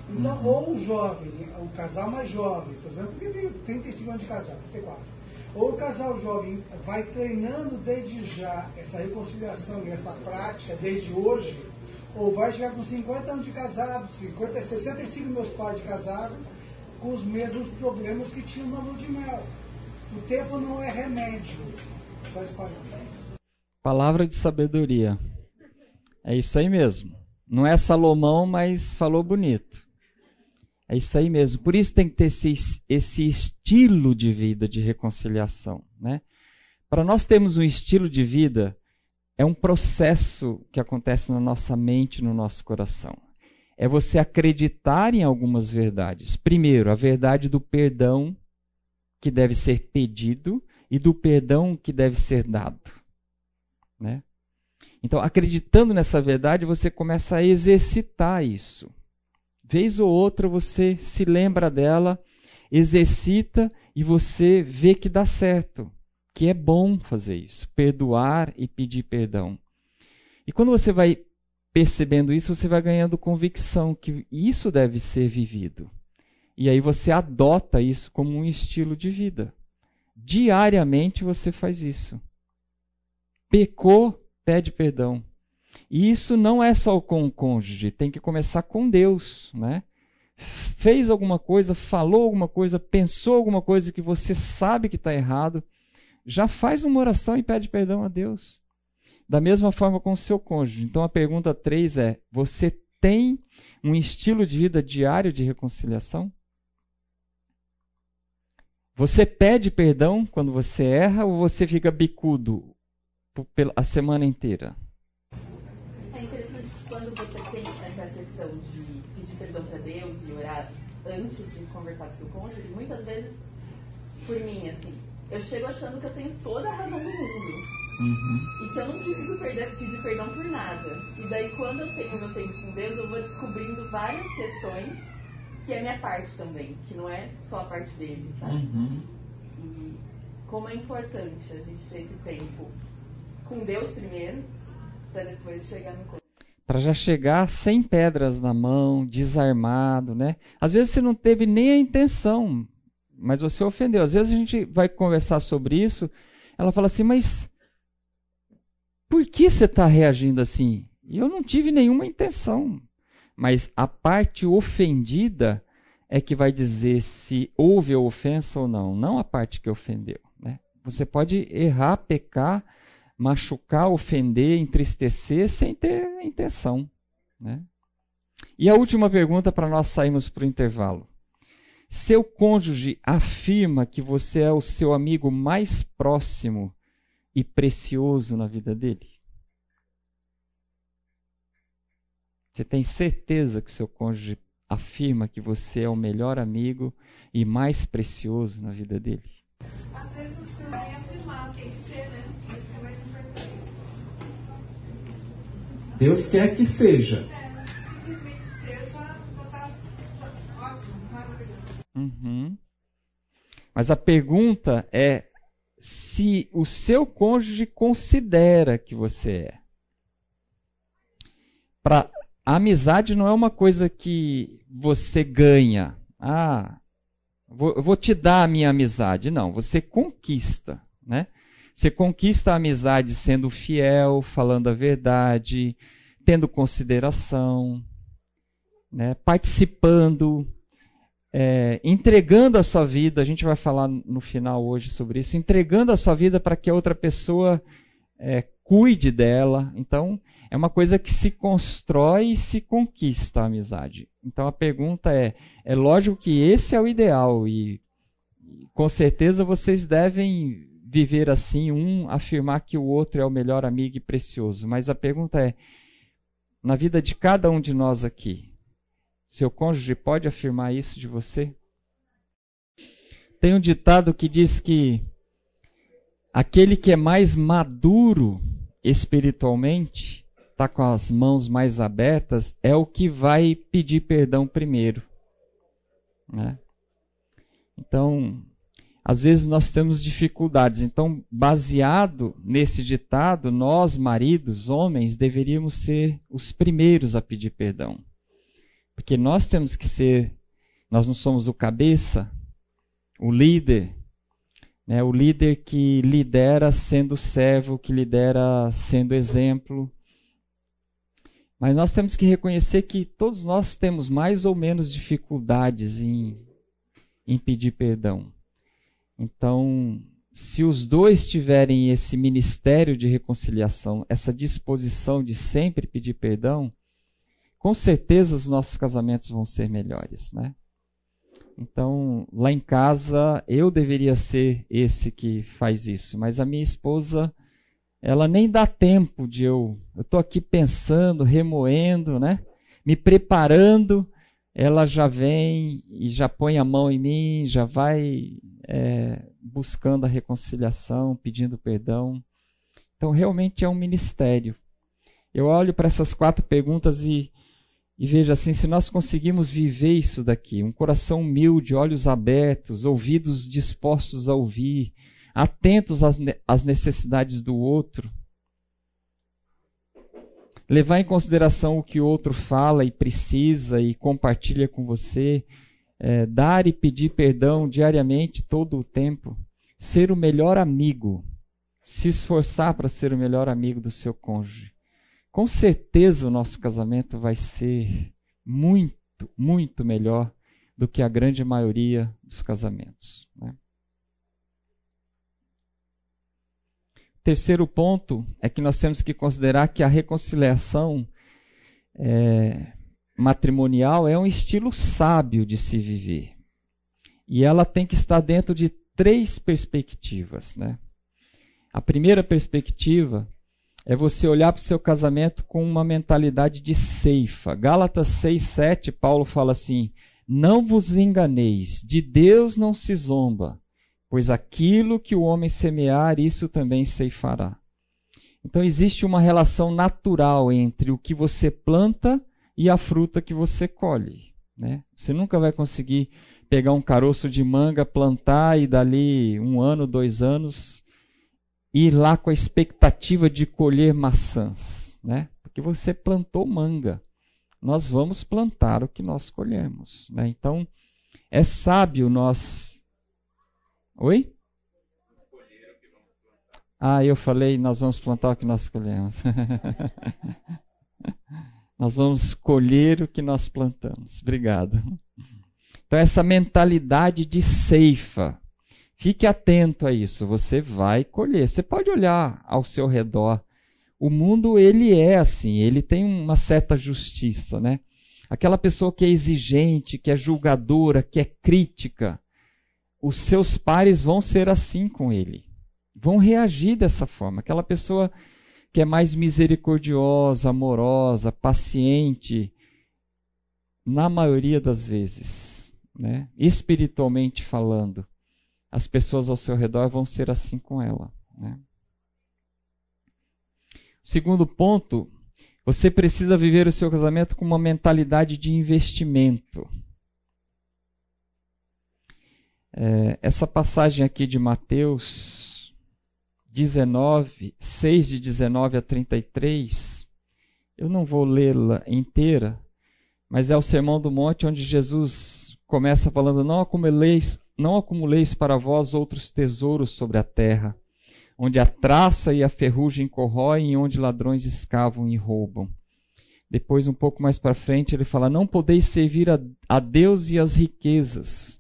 [SPEAKER 3] Então, uhum. ou o jovem, o casal mais jovem, estou dizendo porque tem 35 anos de casado, 34 ou o casal jovem vai treinando desde já essa reconciliação e essa prática desde hoje, ou vai chegar com 50 anos de casado, 50, 65 meus pais de casado, com os mesmos problemas que tinham na lua de mel. O tempo não é remédio. Faz
[SPEAKER 1] Palavra de sabedoria. É isso aí mesmo. Não é Salomão, mas falou bonito. É isso aí mesmo. Por isso tem que ter esse, esse estilo de vida de reconciliação. Né? Para nós termos um estilo de vida, é um processo que acontece na nossa mente, no nosso coração. É você acreditar em algumas verdades. Primeiro, a verdade do perdão que deve ser pedido e do perdão que deve ser dado. Né? Então, acreditando nessa verdade, você começa a exercitar isso. Vez ou outra você se lembra dela, exercita e você vê que dá certo, que é bom fazer isso, perdoar e pedir perdão. E quando você vai percebendo isso, você vai ganhando convicção que isso deve ser vivido. E aí você adota isso como um estilo de vida. Diariamente você faz isso. Pecou, pede perdão. E isso não é só com o cônjuge, tem que começar com Deus, né? Fez alguma coisa, falou alguma coisa, pensou alguma coisa que você sabe que está errado, já faz uma oração e pede perdão a Deus. Da mesma forma com o seu cônjuge. Então a pergunta 3 é: você tem um estilo de vida diário de reconciliação? Você pede perdão quando você erra ou você fica bicudo a semana inteira?
[SPEAKER 2] antes de conversar com seu cônjuge, muitas vezes, por mim, assim, eu chego achando que eu tenho toda a razão do mundo. Uhum. E que eu não preciso perder, pedir perdão por nada. E daí, quando eu tenho meu tempo com Deus, eu vou descobrindo várias questões que é minha parte também, que não é só a parte dele, sabe? Uhum. E como é importante a gente ter esse tempo com Deus primeiro, para depois chegar no corpo
[SPEAKER 1] para já chegar sem pedras na mão, desarmado, né? Às vezes você não teve nem a intenção, mas você ofendeu. Às vezes a gente vai conversar sobre isso, ela fala assim, mas por que você está reagindo assim? E eu não tive nenhuma intenção. Mas a parte ofendida é que vai dizer se houve a ofensa ou não, não a parte que ofendeu. Né? Você pode errar, pecar, machucar, ofender, entristecer sem ter intenção. Né? E a última pergunta para nós sairmos para o intervalo. Seu cônjuge afirma que você é o seu amigo mais próximo e precioso na vida dele? Você tem certeza que seu cônjuge afirma que você é o melhor amigo e mais precioso na vida dele?
[SPEAKER 4] Às vezes não precisa nem afirmar, tem que ser, né?
[SPEAKER 1] Deus quer que seja.
[SPEAKER 4] simplesmente seja, já está ótimo, maravilhoso.
[SPEAKER 1] Uhum. Mas a pergunta é se o seu cônjuge considera que você é. Pra, a amizade não é uma coisa que você ganha. Ah, vou, vou te dar a minha amizade. Não, você conquista, né? Você conquista a amizade sendo fiel, falando a verdade, tendo consideração, né, participando, é, entregando a sua vida. A gente vai falar no final hoje sobre isso. Entregando a sua vida para que a outra pessoa é, cuide dela. Então, é uma coisa que se constrói e se conquista a amizade. Então, a pergunta é: é lógico que esse é o ideal e com certeza vocês devem viver assim, um afirmar que o outro é o melhor amigo e precioso. Mas a pergunta é: na vida de cada um de nós aqui, seu cônjuge pode afirmar isso de você? Tem um ditado que diz que aquele que é mais maduro espiritualmente, está com as mãos mais abertas, é o que vai pedir perdão primeiro. Né? Então, às vezes nós temos dificuldades. Então, baseado nesse ditado, nós, maridos, homens, deveríamos ser os primeiros a pedir perdão. Porque nós temos que ser, nós não somos o cabeça, o líder, né? o líder que lidera sendo servo, que lidera sendo exemplo. Mas nós temos que reconhecer que todos nós temos mais ou menos dificuldades em, em pedir perdão. Então, se os dois tiverem esse ministério de reconciliação, essa disposição de sempre pedir perdão, com certeza os nossos casamentos vão ser melhores, né? Então, lá em casa, eu deveria ser esse que faz isso, mas a minha esposa, ela nem dá tempo de eu. Eu estou aqui pensando, remoendo, né? Me preparando, ela já vem e já põe a mão em mim, já vai é, buscando a reconciliação, pedindo perdão. Então, realmente é um ministério. Eu olho para essas quatro perguntas e e veja assim, se nós conseguimos viver isso daqui, um coração humilde, olhos abertos, ouvidos dispostos a ouvir, atentos às necessidades do outro, levar em consideração o que o outro fala e precisa e compartilha com você, é, dar e pedir perdão diariamente, todo o tempo, ser o melhor amigo, se esforçar para ser o melhor amigo do seu cônjuge com certeza o nosso casamento vai ser muito, muito melhor do que a grande maioria dos casamentos. Né? Terceiro ponto é que nós temos que considerar que a reconciliação é, matrimonial é um estilo sábio de se viver. E ela tem que estar dentro de três perspectivas. Né? A primeira perspectiva é você olhar para o seu casamento com uma mentalidade de ceifa. Gálatas 6, 7, Paulo fala assim: Não vos enganeis, de Deus não se zomba, pois aquilo que o homem semear, isso também ceifará. Então existe uma relação natural entre o que você planta e a fruta que você colhe. Né? Você nunca vai conseguir pegar um caroço de manga, plantar e dali um ano, dois anos ir lá com a expectativa de colher maçãs, né? Porque você plantou manga. Nós vamos plantar o que nós colhemos, né? Então, é sábio nós Oi? Ah, eu falei, nós vamos plantar o que nós colhemos. (laughs) nós vamos colher o que nós plantamos. Obrigado. Então, essa mentalidade de ceifa, Fique atento a isso, você vai colher. Você pode olhar ao seu redor. O mundo ele é assim, ele tem uma certa justiça, né? Aquela pessoa que é exigente, que é julgadora, que é crítica, os seus pares vão ser assim com ele. Vão reagir dessa forma. Aquela pessoa que é mais misericordiosa, amorosa, paciente, na maioria das vezes, né? espiritualmente falando, as pessoas ao seu redor vão ser assim com ela. Né? Segundo ponto, você precisa viver o seu casamento com uma mentalidade de investimento. É, essa passagem aqui de Mateus 19, 6 de 19 a 33, eu não vou lê-la inteira, mas é o Sermão do Monte onde Jesus começa falando: Não acumuleis não acumuleis para vós outros tesouros sobre a terra, onde a traça e a ferrugem corroem e onde ladrões escavam e roubam. Depois, um pouco mais para frente, ele fala: Não podeis servir a, a Deus e as riquezas.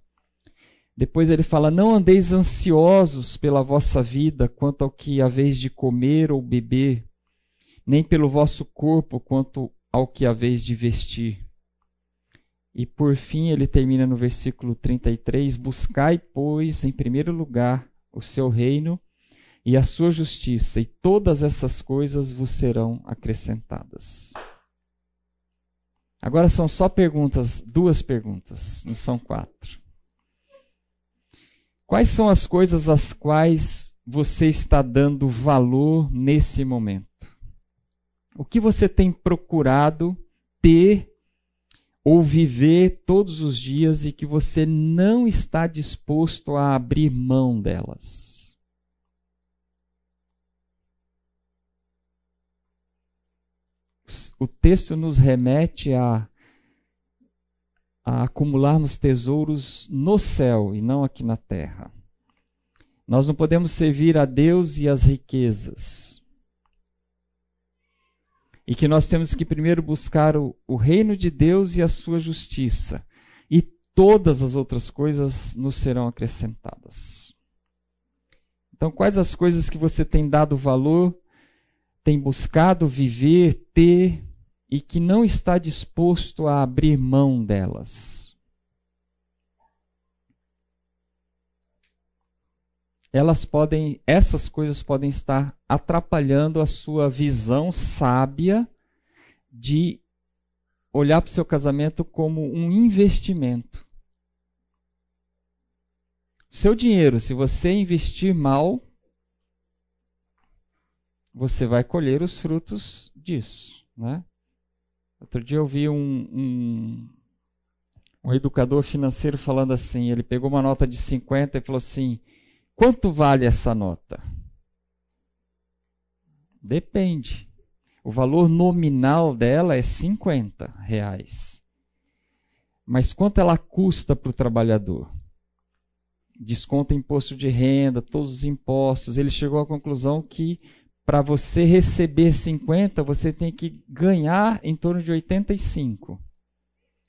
[SPEAKER 1] Depois ele fala: Não andeis ansiosos pela vossa vida quanto ao que haveis de comer ou beber, nem pelo vosso corpo quanto ao que haveis de vestir. E por fim ele termina no versículo 33: Buscai, pois, em primeiro lugar o seu reino e a sua justiça, e todas essas coisas vos serão acrescentadas. Agora são só perguntas, duas perguntas, não são quatro. Quais são as coisas às quais você está dando valor nesse momento? O que você tem procurado ter ou viver todos os dias e que você não está disposto a abrir mão delas? O texto nos remete a, a acumularmos tesouros no céu e não aqui na terra. Nós não podemos servir a Deus e as riquezas. E que nós temos que primeiro buscar o, o reino de Deus e a sua justiça. E todas as outras coisas nos serão acrescentadas. Então, quais as coisas que você tem dado valor, tem buscado viver, ter e que não está disposto a abrir mão delas? Elas podem, essas coisas podem estar atrapalhando a sua visão sábia de olhar para o seu casamento como um investimento. Seu dinheiro, se você investir mal, você vai colher os frutos disso. Né? Outro dia eu vi um, um, um educador financeiro falando assim: ele pegou uma nota de 50 e falou assim Quanto vale essa nota? Depende. O valor nominal dela é 50 reais. Mas quanto ela custa para o trabalhador? Desconta imposto de renda, todos os impostos. Ele chegou à conclusão que para você receber 50, você tem que ganhar em torno de 85.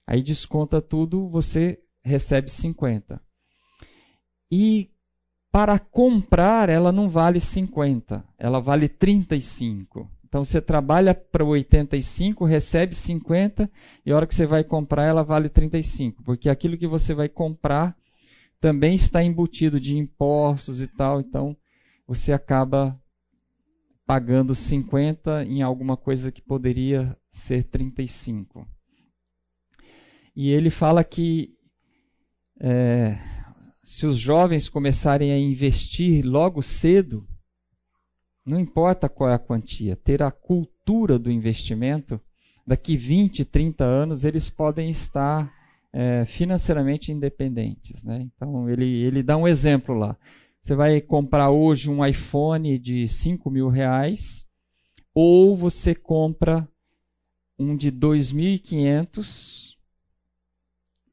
[SPEAKER 1] Aí desconta tudo, você recebe 50. E para comprar, ela não vale 50, ela vale 35. Então você trabalha para 85, recebe 50 e a hora que você vai comprar ela vale 35, porque aquilo que você vai comprar também está embutido de impostos e tal, então você acaba pagando 50 em alguma coisa que poderia ser 35. E ele fala que é, se os jovens começarem a investir logo cedo, não importa qual é a quantia, ter a cultura do investimento, daqui 20, 30 anos eles podem estar é, financeiramente independentes. Né? Então ele, ele dá um exemplo lá. Você vai comprar hoje um iPhone de 5 mil reais, ou você compra um de 2.500,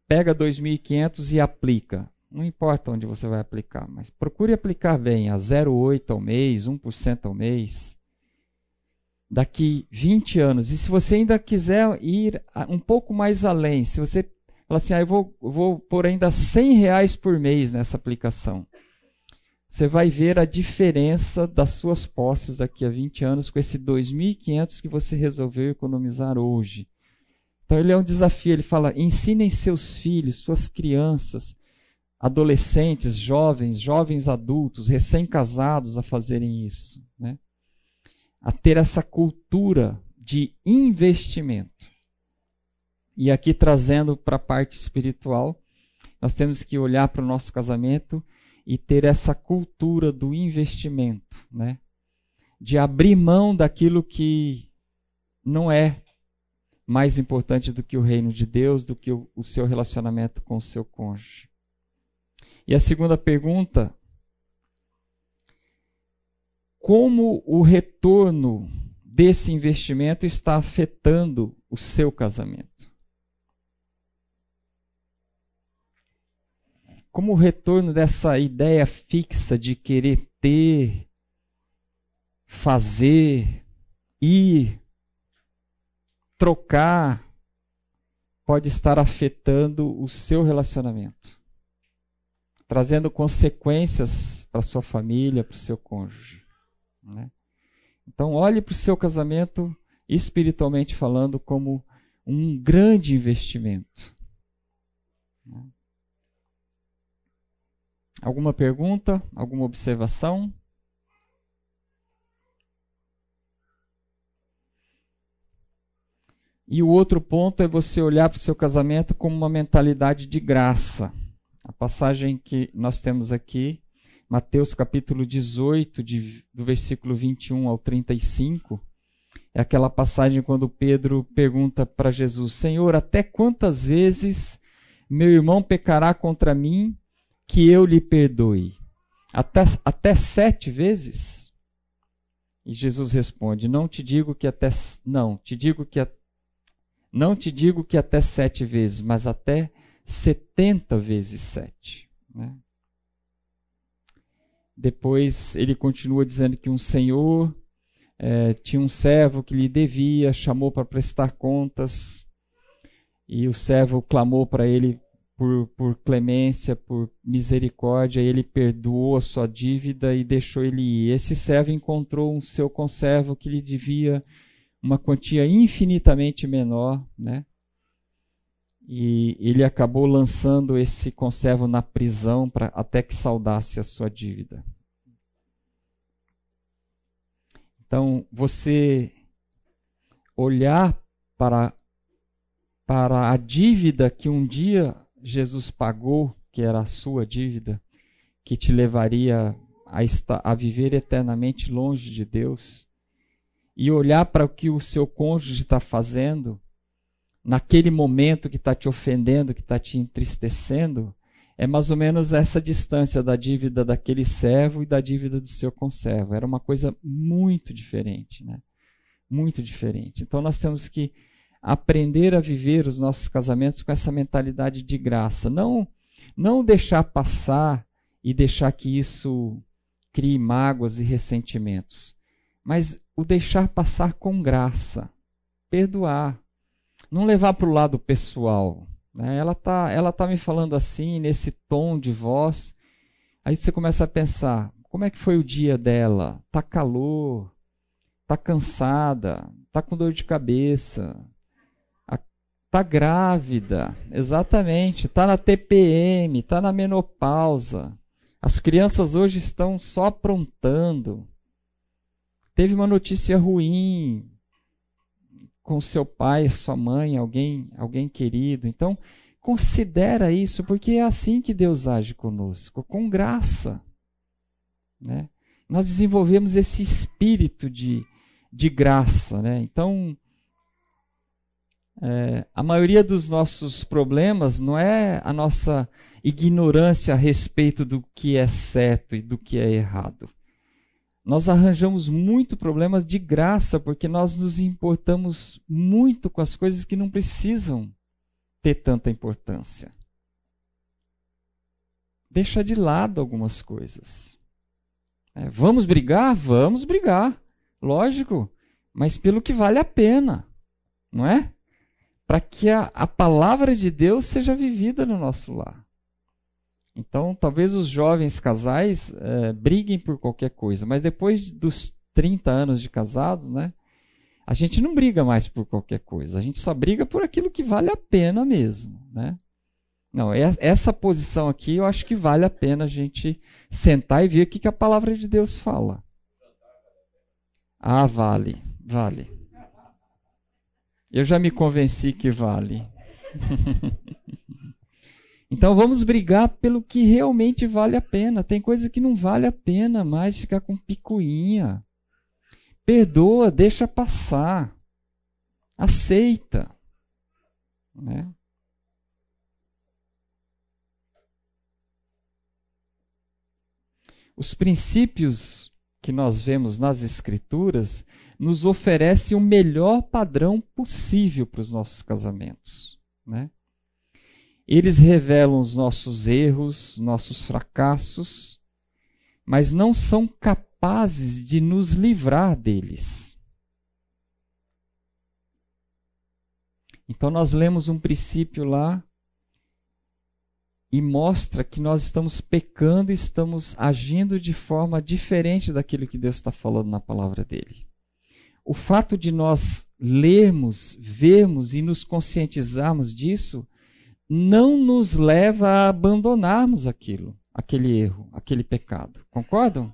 [SPEAKER 1] pega 2.500 e aplica. Não importa onde você vai aplicar, mas procure aplicar bem, a 0,8 ao mês, 1% ao mês. Daqui 20 anos. E se você ainda quiser ir um pouco mais além, se você fala assim, ah, eu vou, vou pôr ainda 100 reais por mês nessa aplicação. Você vai ver a diferença das suas posses daqui a 20 anos com esse 2.500 que você resolveu economizar hoje. Então ele é um desafio, ele fala: ensinem seus filhos, suas crianças, adolescentes, jovens, jovens adultos, recém-casados a fazerem isso, né? a ter essa cultura de investimento. E aqui trazendo para a parte espiritual, nós temos que olhar para o nosso casamento e ter essa cultura do investimento, né? de abrir mão daquilo que não é mais importante do que o reino de Deus, do que o, o seu relacionamento com o seu cônjuge. E a segunda pergunta: como o retorno desse investimento está afetando o seu casamento? Como o retorno dessa ideia fixa de querer ter, fazer, ir, trocar, pode estar afetando o seu relacionamento? Trazendo consequências para sua família, para o seu cônjuge. Né? Então, olhe para o seu casamento, espiritualmente falando, como um grande investimento. Né? Alguma pergunta? Alguma observação? E o outro ponto é você olhar para o seu casamento como uma mentalidade de graça. A passagem que nós temos aqui Mateus capítulo 18, de, do versículo 21 ao 35, é aquela passagem quando Pedro pergunta para Jesus: Senhor, até quantas vezes meu irmão pecará contra mim que eu lhe perdoe? Até, até sete vezes? E Jesus responde: Não te digo que até não, te digo que não te digo que até sete vezes, mas até setenta vezes sete. Né? Depois ele continua dizendo que um senhor é, tinha um servo que lhe devia, chamou para prestar contas, e o servo clamou para ele por, por, clemência, por misericórdia, ele perdoou a sua dívida e deixou ele ir. Esse servo encontrou um seu conservo que lhe devia uma quantia infinitamente menor, né? E ele acabou lançando esse conservo na prisão pra, até que saudasse a sua dívida. Então, você olhar para, para a dívida que um dia Jesus pagou, que era a sua dívida, que te levaria a, estar, a viver eternamente longe de Deus, e olhar para o que o seu cônjuge está fazendo, naquele momento que está te ofendendo, que está te entristecendo, é mais ou menos essa distância da dívida daquele servo e da dívida do seu conservo. Era uma coisa muito diferente, né? Muito diferente. Então nós temos que aprender a viver os nossos casamentos com essa mentalidade de graça. Não, não deixar passar e deixar que isso crie mágoas e ressentimentos. Mas o deixar passar com graça. Perdoar. Não levar para o lado pessoal. Né? Ela está ela tá me falando assim, nesse tom de voz. Aí você começa a pensar: como é que foi o dia dela? Tá calor? Tá cansada? Tá com dor de cabeça? Está grávida, exatamente. Está na TPM, está na menopausa. As crianças hoje estão só aprontando. Teve uma notícia ruim com seu pai, sua mãe, alguém, alguém querido. Então, considera isso, porque é assim que Deus age conosco, com graça. Né? Nós desenvolvemos esse espírito de, de graça. Né? Então, é, a maioria dos nossos problemas não é a nossa ignorância a respeito do que é certo e do que é errado. Nós arranjamos muito problemas de graça porque nós nos importamos muito com as coisas que não precisam ter tanta importância. Deixa de lado algumas coisas. É, vamos brigar? Vamos brigar. Lógico. Mas pelo que vale a pena. Não é? para que a, a palavra de Deus seja vivida no nosso lar. Então, talvez os jovens casais é, briguem por qualquer coisa, mas depois dos 30 anos de casados, né, a gente não briga mais por qualquer coisa, a gente só briga por aquilo que vale a pena mesmo. Né? Não, essa posição aqui eu acho que vale a pena a gente sentar e ver o que, que a palavra de Deus fala. Ah, vale, vale. Eu já me convenci que vale. (laughs) então vamos brigar pelo que realmente vale a pena. Tem coisa que não vale a pena mais ficar com picuinha. Perdoa, deixa passar. Aceita. Né? Os princípios que nós vemos nas Escrituras nos oferece o melhor padrão possível para os nossos casamentos. Né? Eles revelam os nossos erros, nossos fracassos, mas não são capazes de nos livrar deles. Então, nós lemos um princípio lá e mostra que nós estamos pecando e estamos agindo de forma diferente daquilo que Deus está falando na palavra dele o fato de nós lermos, vermos e nos conscientizarmos disso não nos leva a abandonarmos aquilo, aquele erro, aquele pecado. Concordam?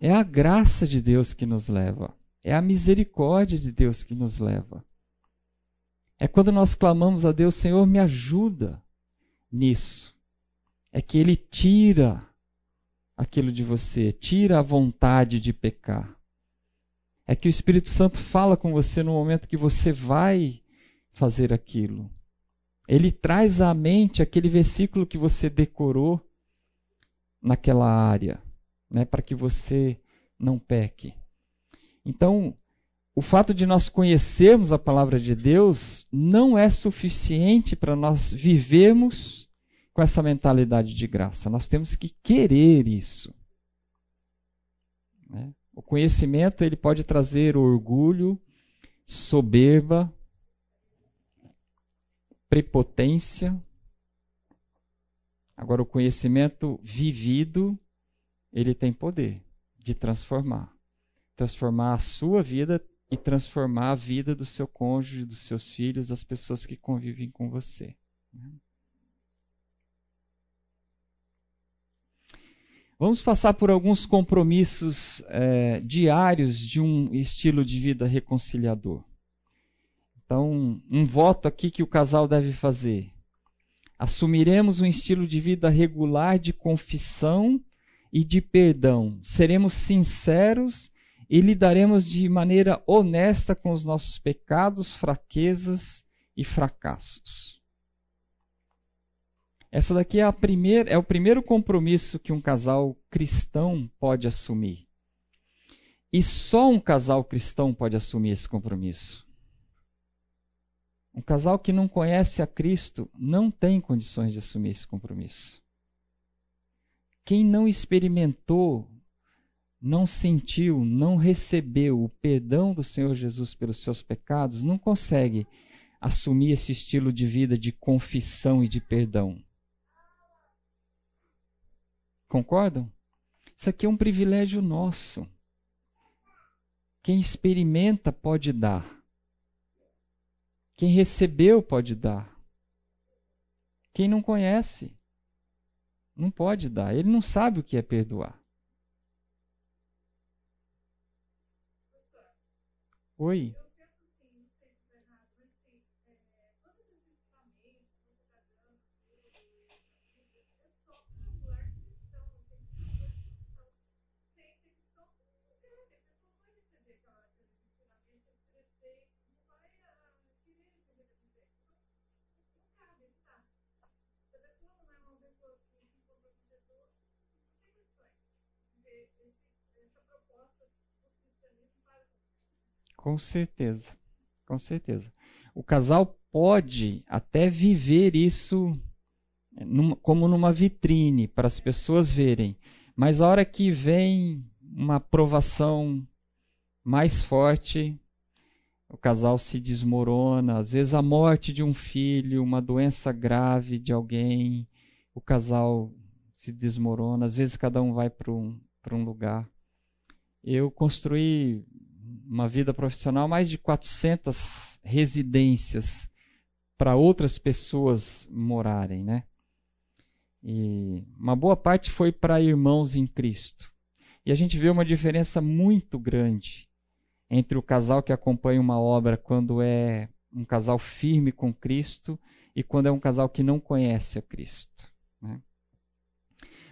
[SPEAKER 1] É a graça de Deus que nos leva. É a misericórdia de Deus que nos leva. É quando nós clamamos a Deus, Senhor, me ajuda nisso. É que Ele tira aquilo de você, tira a vontade de pecar. É que o Espírito Santo fala com você no momento que você vai fazer aquilo. Ele traz à mente aquele versículo que você decorou naquela área, né, para que você não peque. Então, o fato de nós conhecermos a palavra de Deus não é suficiente para nós vivermos com essa mentalidade de graça. Nós temos que querer isso. Né? O conhecimento ele pode trazer orgulho, soberba, prepotência. Agora, o conhecimento vivido, ele tem poder de transformar. Transformar a sua vida e transformar a vida do seu cônjuge, dos seus filhos, das pessoas que convivem com você. Vamos passar por alguns compromissos é, diários de um estilo de vida reconciliador. Então, um voto aqui que o casal deve fazer. Assumiremos um estilo de vida regular de confissão e de perdão. Seremos sinceros e lidaremos de maneira honesta com os nossos pecados, fraquezas e fracassos. Essa daqui é, primeira, é o primeiro compromisso que um casal cristão pode assumir. E só um casal cristão pode assumir esse compromisso. Um casal que não conhece a Cristo não tem condições de assumir esse compromisso. Quem não experimentou não sentiu, não recebeu o perdão do Senhor Jesus pelos seus pecados, não consegue assumir esse estilo de vida de confissão e de perdão. Concordam? Isso aqui é um privilégio nosso. Quem experimenta pode dar. Quem recebeu pode dar. Quem não conhece não pode dar. Ele não sabe o que é perdoar. Oi. Com certeza, com certeza. O casal pode até viver isso como numa vitrine para as pessoas verem, mas a hora que vem uma provação mais forte, o casal se desmorona, às vezes a morte de um filho, uma doença grave de alguém, o casal se desmorona, às vezes cada um vai para um, um lugar. Eu construí uma vida profissional, mais de 400 residências para outras pessoas morarem, né? E uma boa parte foi para irmãos em Cristo. E a gente vê uma diferença muito grande entre o casal que acompanha uma obra quando é um casal firme com Cristo e quando é um casal que não conhece a Cristo. Né?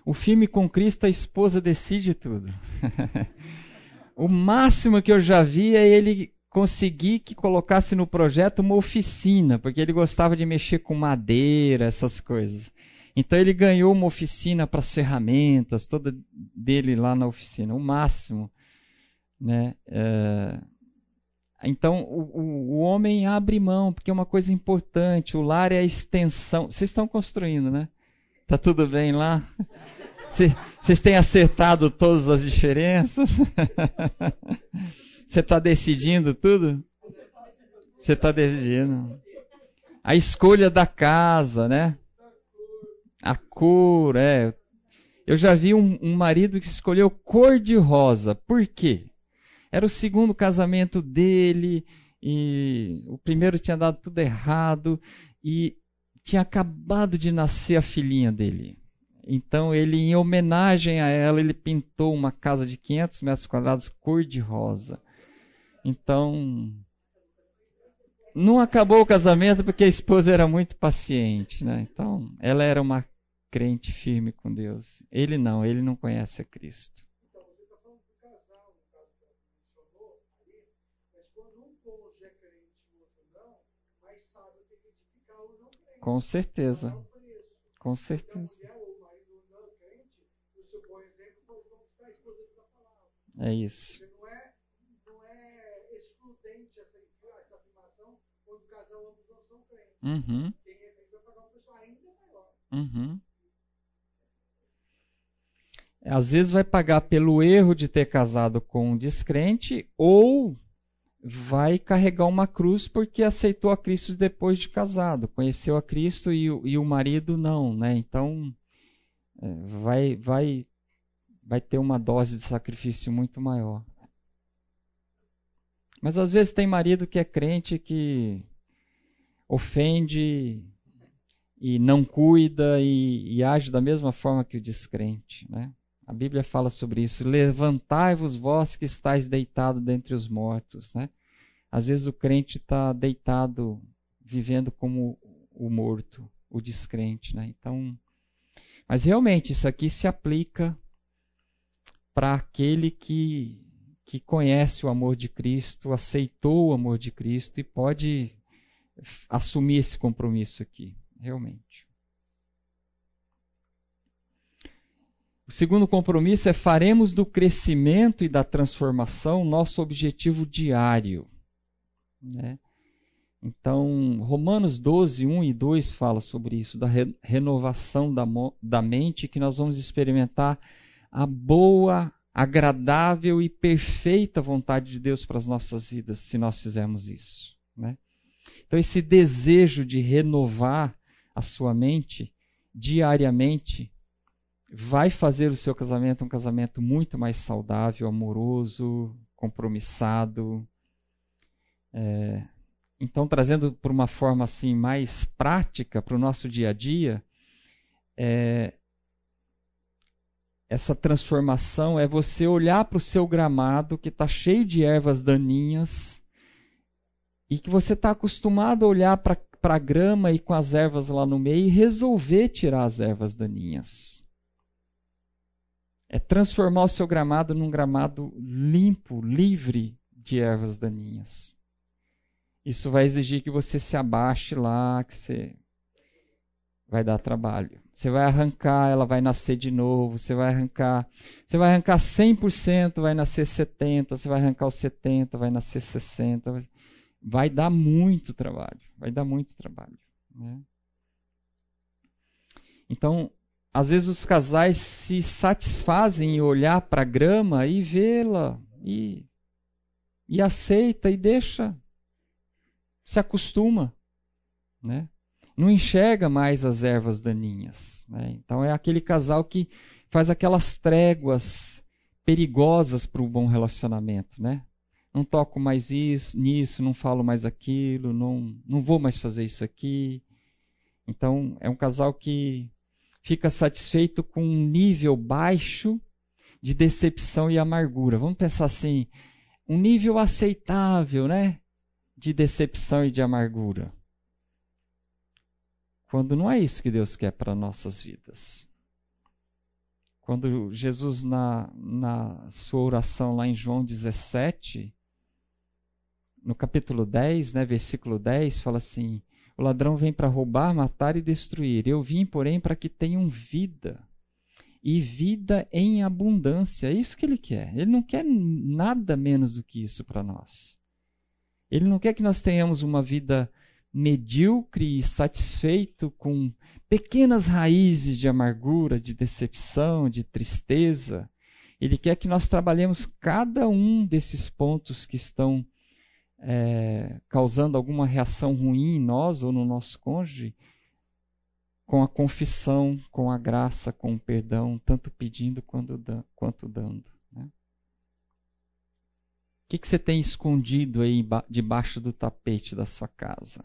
[SPEAKER 1] O firme com Cristo, a esposa decide tudo. (laughs) O máximo que eu já vi é ele conseguir que colocasse no projeto uma oficina, porque ele gostava de mexer com madeira, essas coisas. Então ele ganhou uma oficina para as ferramentas, toda dele lá na oficina, o máximo. Né? É... Então o, o, homem abre mão, porque é uma coisa importante. O lar é a extensão. Vocês estão construindo, né? Tá tudo bem lá? Vocês têm acertado todas as diferenças? (laughs) Você está decidindo tudo? Você está decidindo. A escolha da casa, né? A cor, é. Eu já vi um, um marido que escolheu cor de rosa. Por quê? Era o segundo casamento dele e o primeiro tinha dado tudo errado e tinha acabado de nascer a filhinha dele. Então ele, em homenagem a ela, ele pintou uma casa de 500 metros quadrados cor de rosa. Então não acabou o casamento porque a esposa era muito paciente, né? Então ela era uma crente firme com Deus. Ele não, ele não conhece a Cristo.
[SPEAKER 3] Então, você está falando É
[SPEAKER 1] isso.
[SPEAKER 3] Não é, não é excludente essa, essa afirmação quando o casal ambos não são crentes.
[SPEAKER 1] Uhum,
[SPEAKER 3] Quem é crente vai pagar um preço ainda maior.
[SPEAKER 1] uhum. Às vezes vai pagar pelo erro de ter casado com um descrente ou vai carregar uma cruz porque aceitou a Cristo depois de casado, conheceu a Cristo e, o- e o marido não, né? Então é, vai, vai, vai ter uma dose de sacrifício muito maior. Mas às vezes tem marido que é crente que ofende e não cuida e, e age da mesma forma que o descrente, né? A Bíblia fala sobre isso. Levantai-vos vós que estáis deitado dentre os mortos, né? Às vezes o crente está deitado, vivendo como o morto, o descrente, né? Então, mas realmente isso aqui se aplica para aquele que que conhece o amor de Cristo, aceitou o amor de Cristo e pode assumir esse compromisso aqui, realmente. O segundo compromisso é faremos do crescimento e da transformação nosso objetivo diário. Né? Então, Romanos 12, 1 e 2 fala sobre isso, da re- renovação da, da mente, que nós vamos experimentar a boa, agradável e perfeita vontade de Deus para as nossas vidas, se nós fizermos isso. Né? Então, esse desejo de renovar a sua mente diariamente vai fazer o seu casamento um casamento muito mais saudável, amoroso, compromissado. É, então, trazendo por uma forma assim mais prática para o nosso dia a dia, é, essa transformação é você olhar para o seu gramado que está cheio de ervas daninhas e que você está acostumado a olhar para a grama e com as ervas lá no meio e resolver tirar as ervas daninhas. É transformar o seu gramado num gramado limpo, livre de ervas daninhas. Isso vai exigir que você se abaixe lá, que você vai dar trabalho. Você vai arrancar, ela vai nascer de novo, você vai arrancar, você vai arrancar 100%, vai nascer 70, você vai arrancar os 70, vai nascer 60, vai, vai dar muito trabalho, vai dar muito trabalho, né? Então, às vezes os casais se satisfazem em olhar para a grama e vê-la e, e aceita e deixa, se acostuma, né? Não enxerga mais as ervas daninhas. Né? Então é aquele casal que faz aquelas tréguas perigosas para o bom relacionamento, né? Não toco mais isso, nisso, não falo mais aquilo, não, não vou mais fazer isso aqui. Então é um casal que fica satisfeito com um nível baixo de decepção e amargura. Vamos pensar assim, um nível aceitável, né? De decepção e de amargura. Quando não é isso que Deus quer para nossas vidas. Quando Jesus, na, na sua oração lá em João 17, no capítulo 10, né, versículo 10, fala assim: O ladrão vem para roubar, matar e destruir. Eu vim, porém, para que tenham vida. E vida em abundância. É isso que ele quer. Ele não quer nada menos do que isso para nós. Ele não quer que nós tenhamos uma vida medíocre e satisfeito com pequenas raízes de amargura, de decepção, de tristeza. Ele quer que nós trabalhemos cada um desses pontos que estão é, causando alguma reação ruim em nós ou no nosso cônjuge, com a confissão, com a graça, com o perdão, tanto pedindo quanto, dando. Né? O que, que você tem escondido aí debaixo do tapete da sua casa?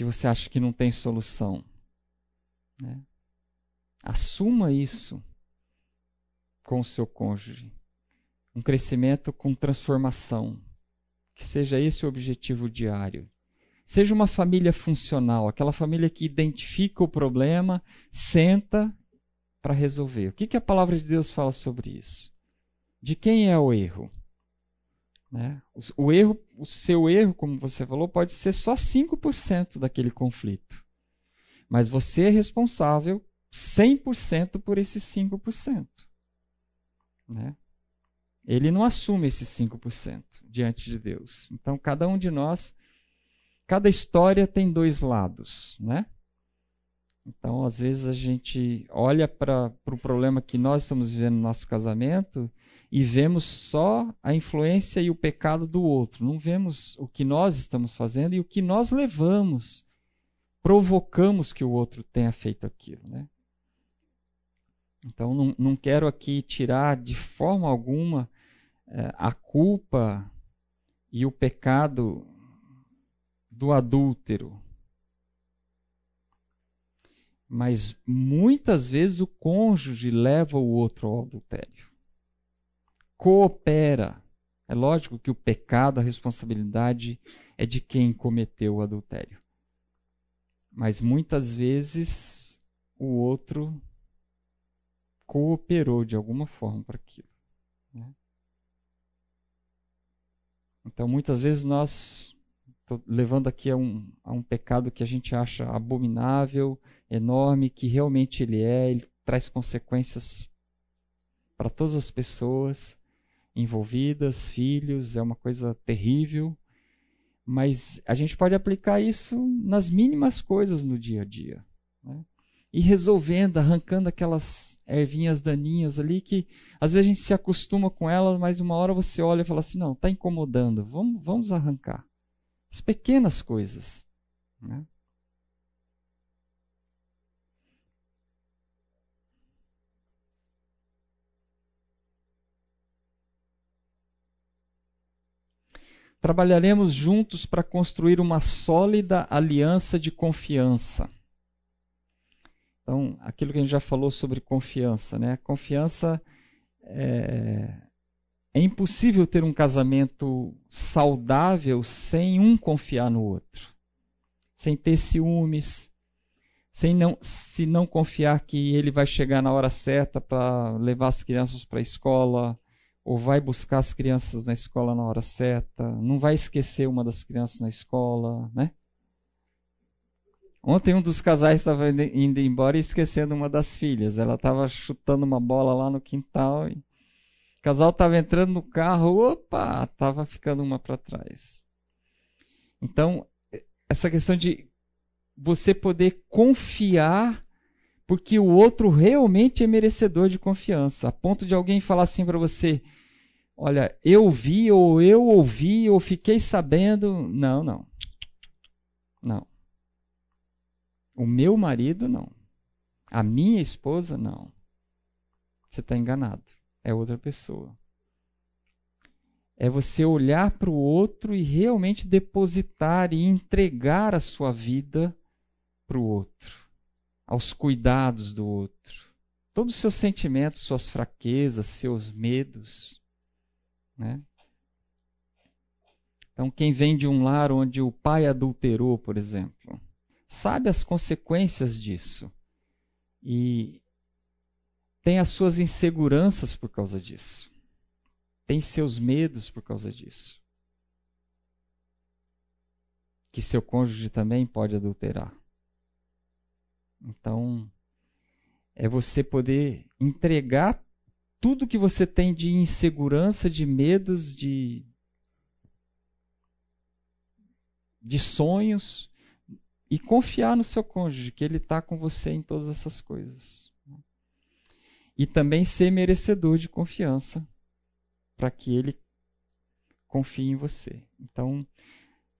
[SPEAKER 1] Que você acha que não tem solução? Né? Assuma isso com o seu cônjuge. Um crescimento com transformação. Que seja esse o objetivo diário. Seja uma família funcional, aquela família que identifica o problema, senta para resolver. O que, que a palavra de Deus fala sobre isso? De quem é o erro? Né? O erro, o seu erro, como você falou, pode ser só 5% daquele conflito. Mas você é responsável 100% por esses 5%. Né? Ele não assume esses 5% diante de Deus. Então, cada um de nós, cada história tem dois lados, né? Então, às vezes a gente olha para o pro problema que nós estamos vivendo no nosso casamento e vemos só a influência e o pecado do outro. Não vemos o que nós estamos fazendo e o que nós levamos, provocamos que o outro tenha feito aquilo, né? Então, não, não quero aqui tirar de forma alguma é, a culpa e o pecado do adúltero. Mas muitas vezes o cônjuge leva o outro ao adultério. Coopera. É lógico que o pecado, a responsabilidade é de quem cometeu o adultério. Mas muitas vezes o outro cooperou de alguma forma para aquilo. Né? Então, muitas vezes nós, levando aqui a um, a um pecado que a gente acha abominável, enorme, que realmente ele é, ele traz consequências para todas as pessoas envolvidas, filhos, é uma coisa terrível, mas a gente pode aplicar isso nas mínimas coisas no dia a dia. Né? e resolvendo, arrancando aquelas ervinhas daninhas ali que às vezes a gente se acostuma com elas, mas uma hora você olha e fala assim: não, está incomodando, vamos, vamos arrancar. As pequenas coisas. Né? Trabalharemos juntos para construir uma sólida aliança de confiança. Então, aquilo que a gente já falou sobre confiança, né? Confiança é, é impossível ter um casamento saudável sem um confiar no outro, sem ter ciúmes, sem não, se não confiar que ele vai chegar na hora certa para levar as crianças para a escola, ou vai buscar as crianças na escola na hora certa, não vai esquecer uma das crianças na escola, né? Ontem um dos casais estava indo embora e esquecendo uma das filhas. Ela estava chutando uma bola lá no quintal e o casal estava entrando no carro, opa, estava ficando uma para trás. Então, essa questão de você poder confiar porque o outro realmente é merecedor de confiança, a ponto de alguém falar assim para você: "Olha, eu vi ou eu ouvi ou fiquei sabendo". Não, não. Não. O meu marido, não. A minha esposa, não. Você está enganado. É outra pessoa. É você olhar para o outro e realmente depositar e entregar a sua vida para o outro, aos cuidados do outro. Todos os seus sentimentos, suas fraquezas, seus medos. Né? Então, quem vem de um lar onde o pai adulterou, por exemplo, sabe as consequências disso e tem as suas inseguranças por causa disso, tem seus medos por causa disso. Que seu cônjuge também pode adulterar. Então, é você poder entregar tudo que você tem de insegurança, de medos, de, de sonhos, e confiar no seu cônjuge, que ele está com você em todas essas coisas. E também ser merecedor de confiança, para que ele confie em você. Então,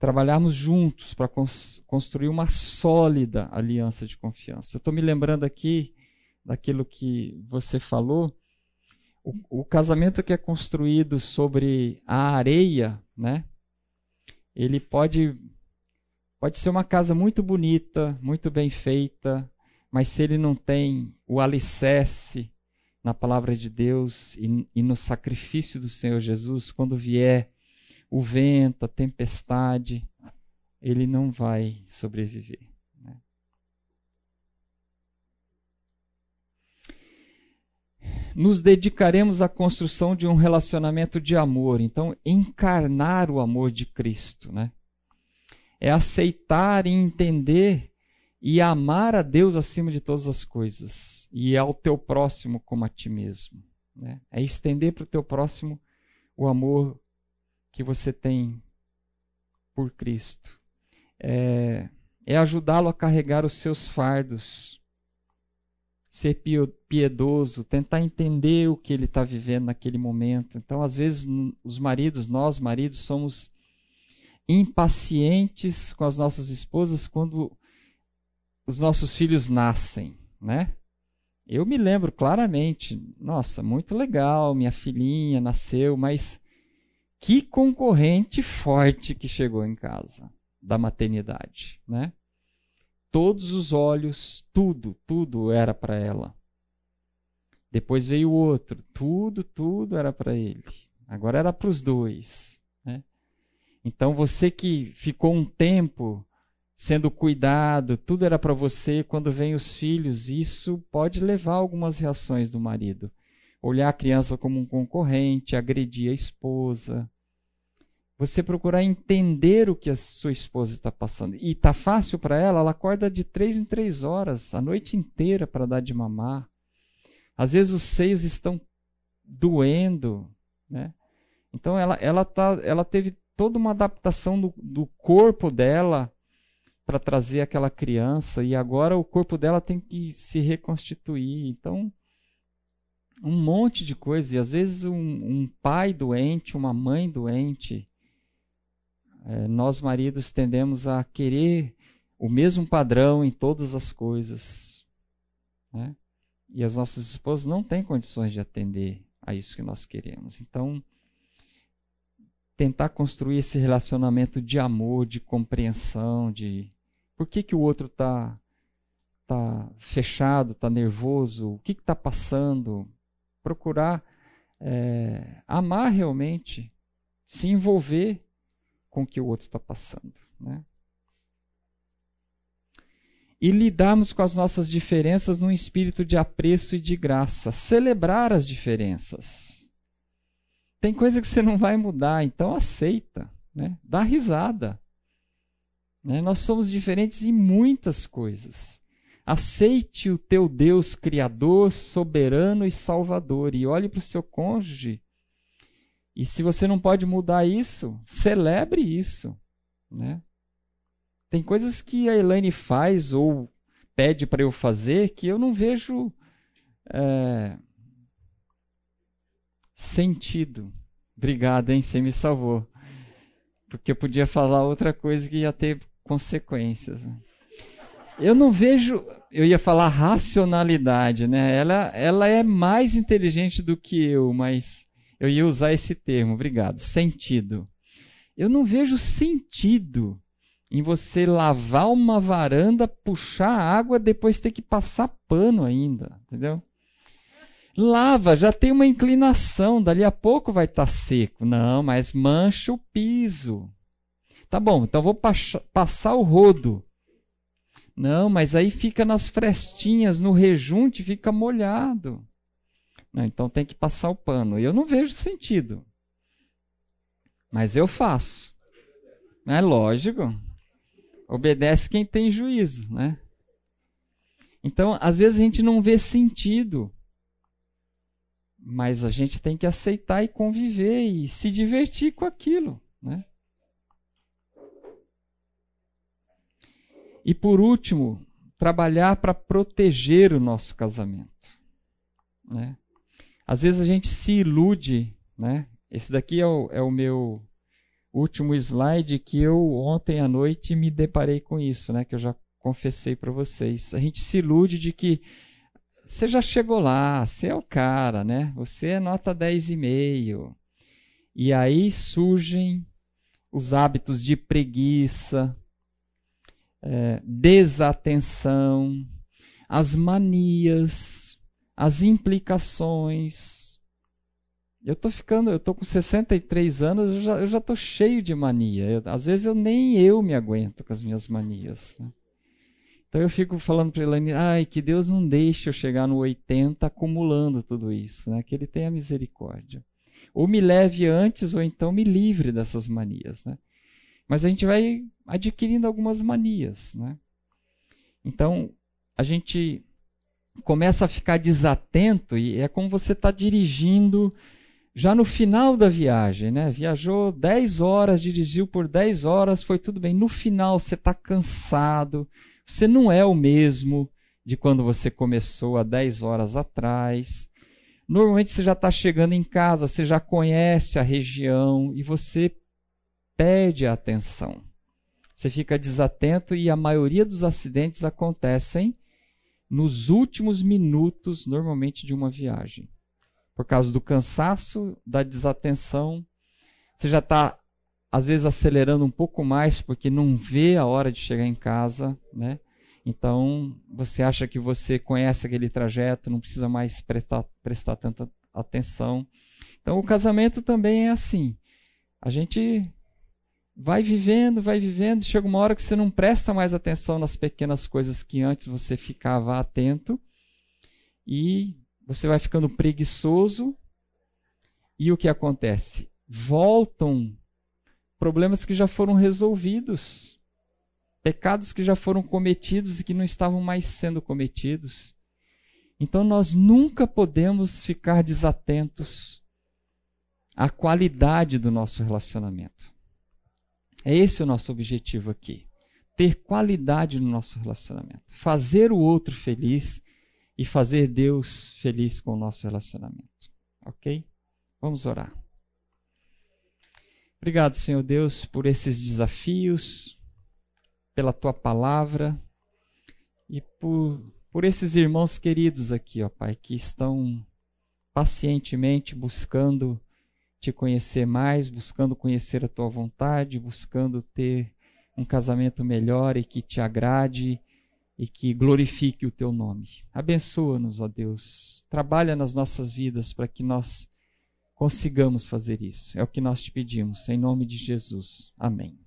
[SPEAKER 1] trabalharmos juntos para cons construir uma sólida aliança de confiança. Eu estou me lembrando aqui daquilo que você falou. O, o, casamento que é construído sobre a areia, né? Ele pode Pode ser uma casa muito bonita, muito bem feita, mas se ele não tem o alicerce na palavra de Deus e, e no sacrifício do Senhor Jesus, quando vier o vento, a tempestade, ele não vai sobreviver. Né? Nos dedicaremos à construção de um relacionamento de amor, então encarnar o amor de Cristo, né? É aceitar e entender e amar a Deus acima de todas as coisas e ao teu próximo como a ti mesmo. Né? É estender para o teu próximo o amor que você tem por Cristo. É, é ajudá-lo a carregar os seus fardos, ser piedoso, tentar entender o que ele está vivendo naquele momento. Então, às vezes, os maridos, nós maridos, somos impacientes com as nossas esposas quando os nossos filhos nascem, né? Eu me lembro claramente, nossa, muito legal, minha filhinha nasceu, mas que concorrente forte que chegou em casa da maternidade, né? Todos os olhos, tudo, tudo era para ela. Depois veio o outro, tudo, tudo era para ele. Agora era para os dois. Né? Então você que ficou um tempo sendo cuidado, tudo era para você, quando vem os filhos, isso pode levar algumas reações do marido. Olhar a criança como um concorrente, agredir a esposa. Você procurar entender o que a sua esposa está passando. E está fácil para ela, ela acorda de três em três horas, a noite inteira para dar de mamar. Às vezes os seios estão doendo, né? Então ela, ela, tá, ela teve toda uma adaptação do, do corpo dela para trazer aquela criança e agora o corpo dela tem que se reconstituir. Então, um monte de coisa. E às vezes um, um pai doente, uma mãe doente, é, nós maridos tendemos a querer o mesmo padrão em todas as coisas. Né? E as nossas esposas não têm condições de atender a isso que nós queremos. Então, tentar construir esse relacionamento de amor, de compreensão, de por que, que o outro está tá fechado, está nervoso? O que está passando? Procurar é, amar realmente, se envolver com o que o outro está passando. Né? E lidarmos com as nossas diferenças num espírito de apreço e de graça. Celebrar as diferenças. Tem coisa que você não vai mudar, então aceita. Né? Dá risada. Né? Nós somos diferentes em muitas coisas. Aceite o teu Deus Criador, soberano e salvador. E olhe para o seu cônjuge. E se você não pode mudar isso, celebre isso. Né? Tem coisas que a Elaine faz ou pede para eu fazer que eu não vejo é, sentido. Obrigado, hein? Você me salvou. Porque eu podia falar outra coisa que ia ter consequências. Né? Eu não vejo, eu ia falar racionalidade, né? Ela, ela é mais inteligente do que eu, mas eu ia usar esse termo, obrigado. Sentido. Eu não vejo sentido em você lavar uma varanda, puxar água, depois ter que passar pano ainda, entendeu? Lava, já tem uma inclinação, dali a pouco vai estar tá seco. Não, mas mancha o piso. Tá bom, então vou passar o rodo. Não, mas aí fica nas frestinhas, no rejunte fica molhado. Então tem que passar o pano. Eu não vejo sentido. Mas eu faço. É lógico. Obedece quem tem juízo, né? Então, às vezes a gente não vê sentido. Mas a gente tem que aceitar e conviver e se divertir com aquilo, né? E por último, trabalhar para proteger o nosso casamento. Né? Às vezes a gente se ilude, né? Esse daqui é o, é o meu último slide que eu ontem à noite me deparei com isso, né? Que eu já confessei para vocês. A gente se ilude de que você já chegou lá, você é o cara, né? Você é nota 10,5. E aí surgem os hábitos de preguiça, é, desatenção, as manias, as implicações. Eu tô ficando, eu tô com 63 anos, eu já, eu já tô cheio de mania. Eu, às vezes eu nem eu me aguento com as minhas manias. Né? Então eu fico falando para Elaine, ai, que Deus não deixe eu chegar no 80 acumulando tudo isso, né? Que Ele tenha misericórdia. Ou me leve antes, ou então me livre dessas manias, né? Mas a gente vai adquirindo algumas manias, né? Então, a gente começa a ficar desatento e é como você está dirigindo já no final da viagem, né? Viajou 10 horas, dirigiu por 10 horas, foi tudo bem. No final você está cansado, você não é o mesmo de quando você começou há 10 horas atrás. Normalmente você já está chegando em casa, você já conhece a região e você perde a atenção. Você fica desatento e a maioria dos acidentes acontecem nos últimos minutos, normalmente, de uma viagem. Por causa do cansaço, da desatenção, você já está, às vezes, acelerando um pouco mais porque não vê a hora de chegar em casa, né? Então, você acha que você conhece aquele trajeto, não precisa mais prestar, prestar tanta atenção. Então, o casamento também é assim. A gente vai vivendo, vai vivendo, chega uma hora que você não presta mais atenção nas pequenas coisas que antes você ficava atento e você vai ficando preguiçoso. E o que acontece? Voltam problemas que já foram resolvidos, pecados que já foram cometidos e que não estavam mais sendo cometidos. Então nós nunca podemos ficar desatentos à qualidade do nosso relacionamento. É esse o nosso objetivo aqui. Ter qualidade no nosso relacionamento. Fazer o outro feliz e fazer Deus feliz com o nosso relacionamento. Ok? Vamos orar. Obrigado, Senhor Deus, por esses desafios, pela tua palavra e por, por esses irmãos queridos aqui, ó Pai, que estão pacientemente buscando te conhecer mais, buscando conhecer a tua vontade, buscando ter um casamento melhor e que te agrade e que glorifique o teu nome. Abençoa-nos, ó Deus. Trabalha nas nossas vidas para que nós consigamos fazer isso. É o que nós te pedimos, em nome de Jesus. Amém.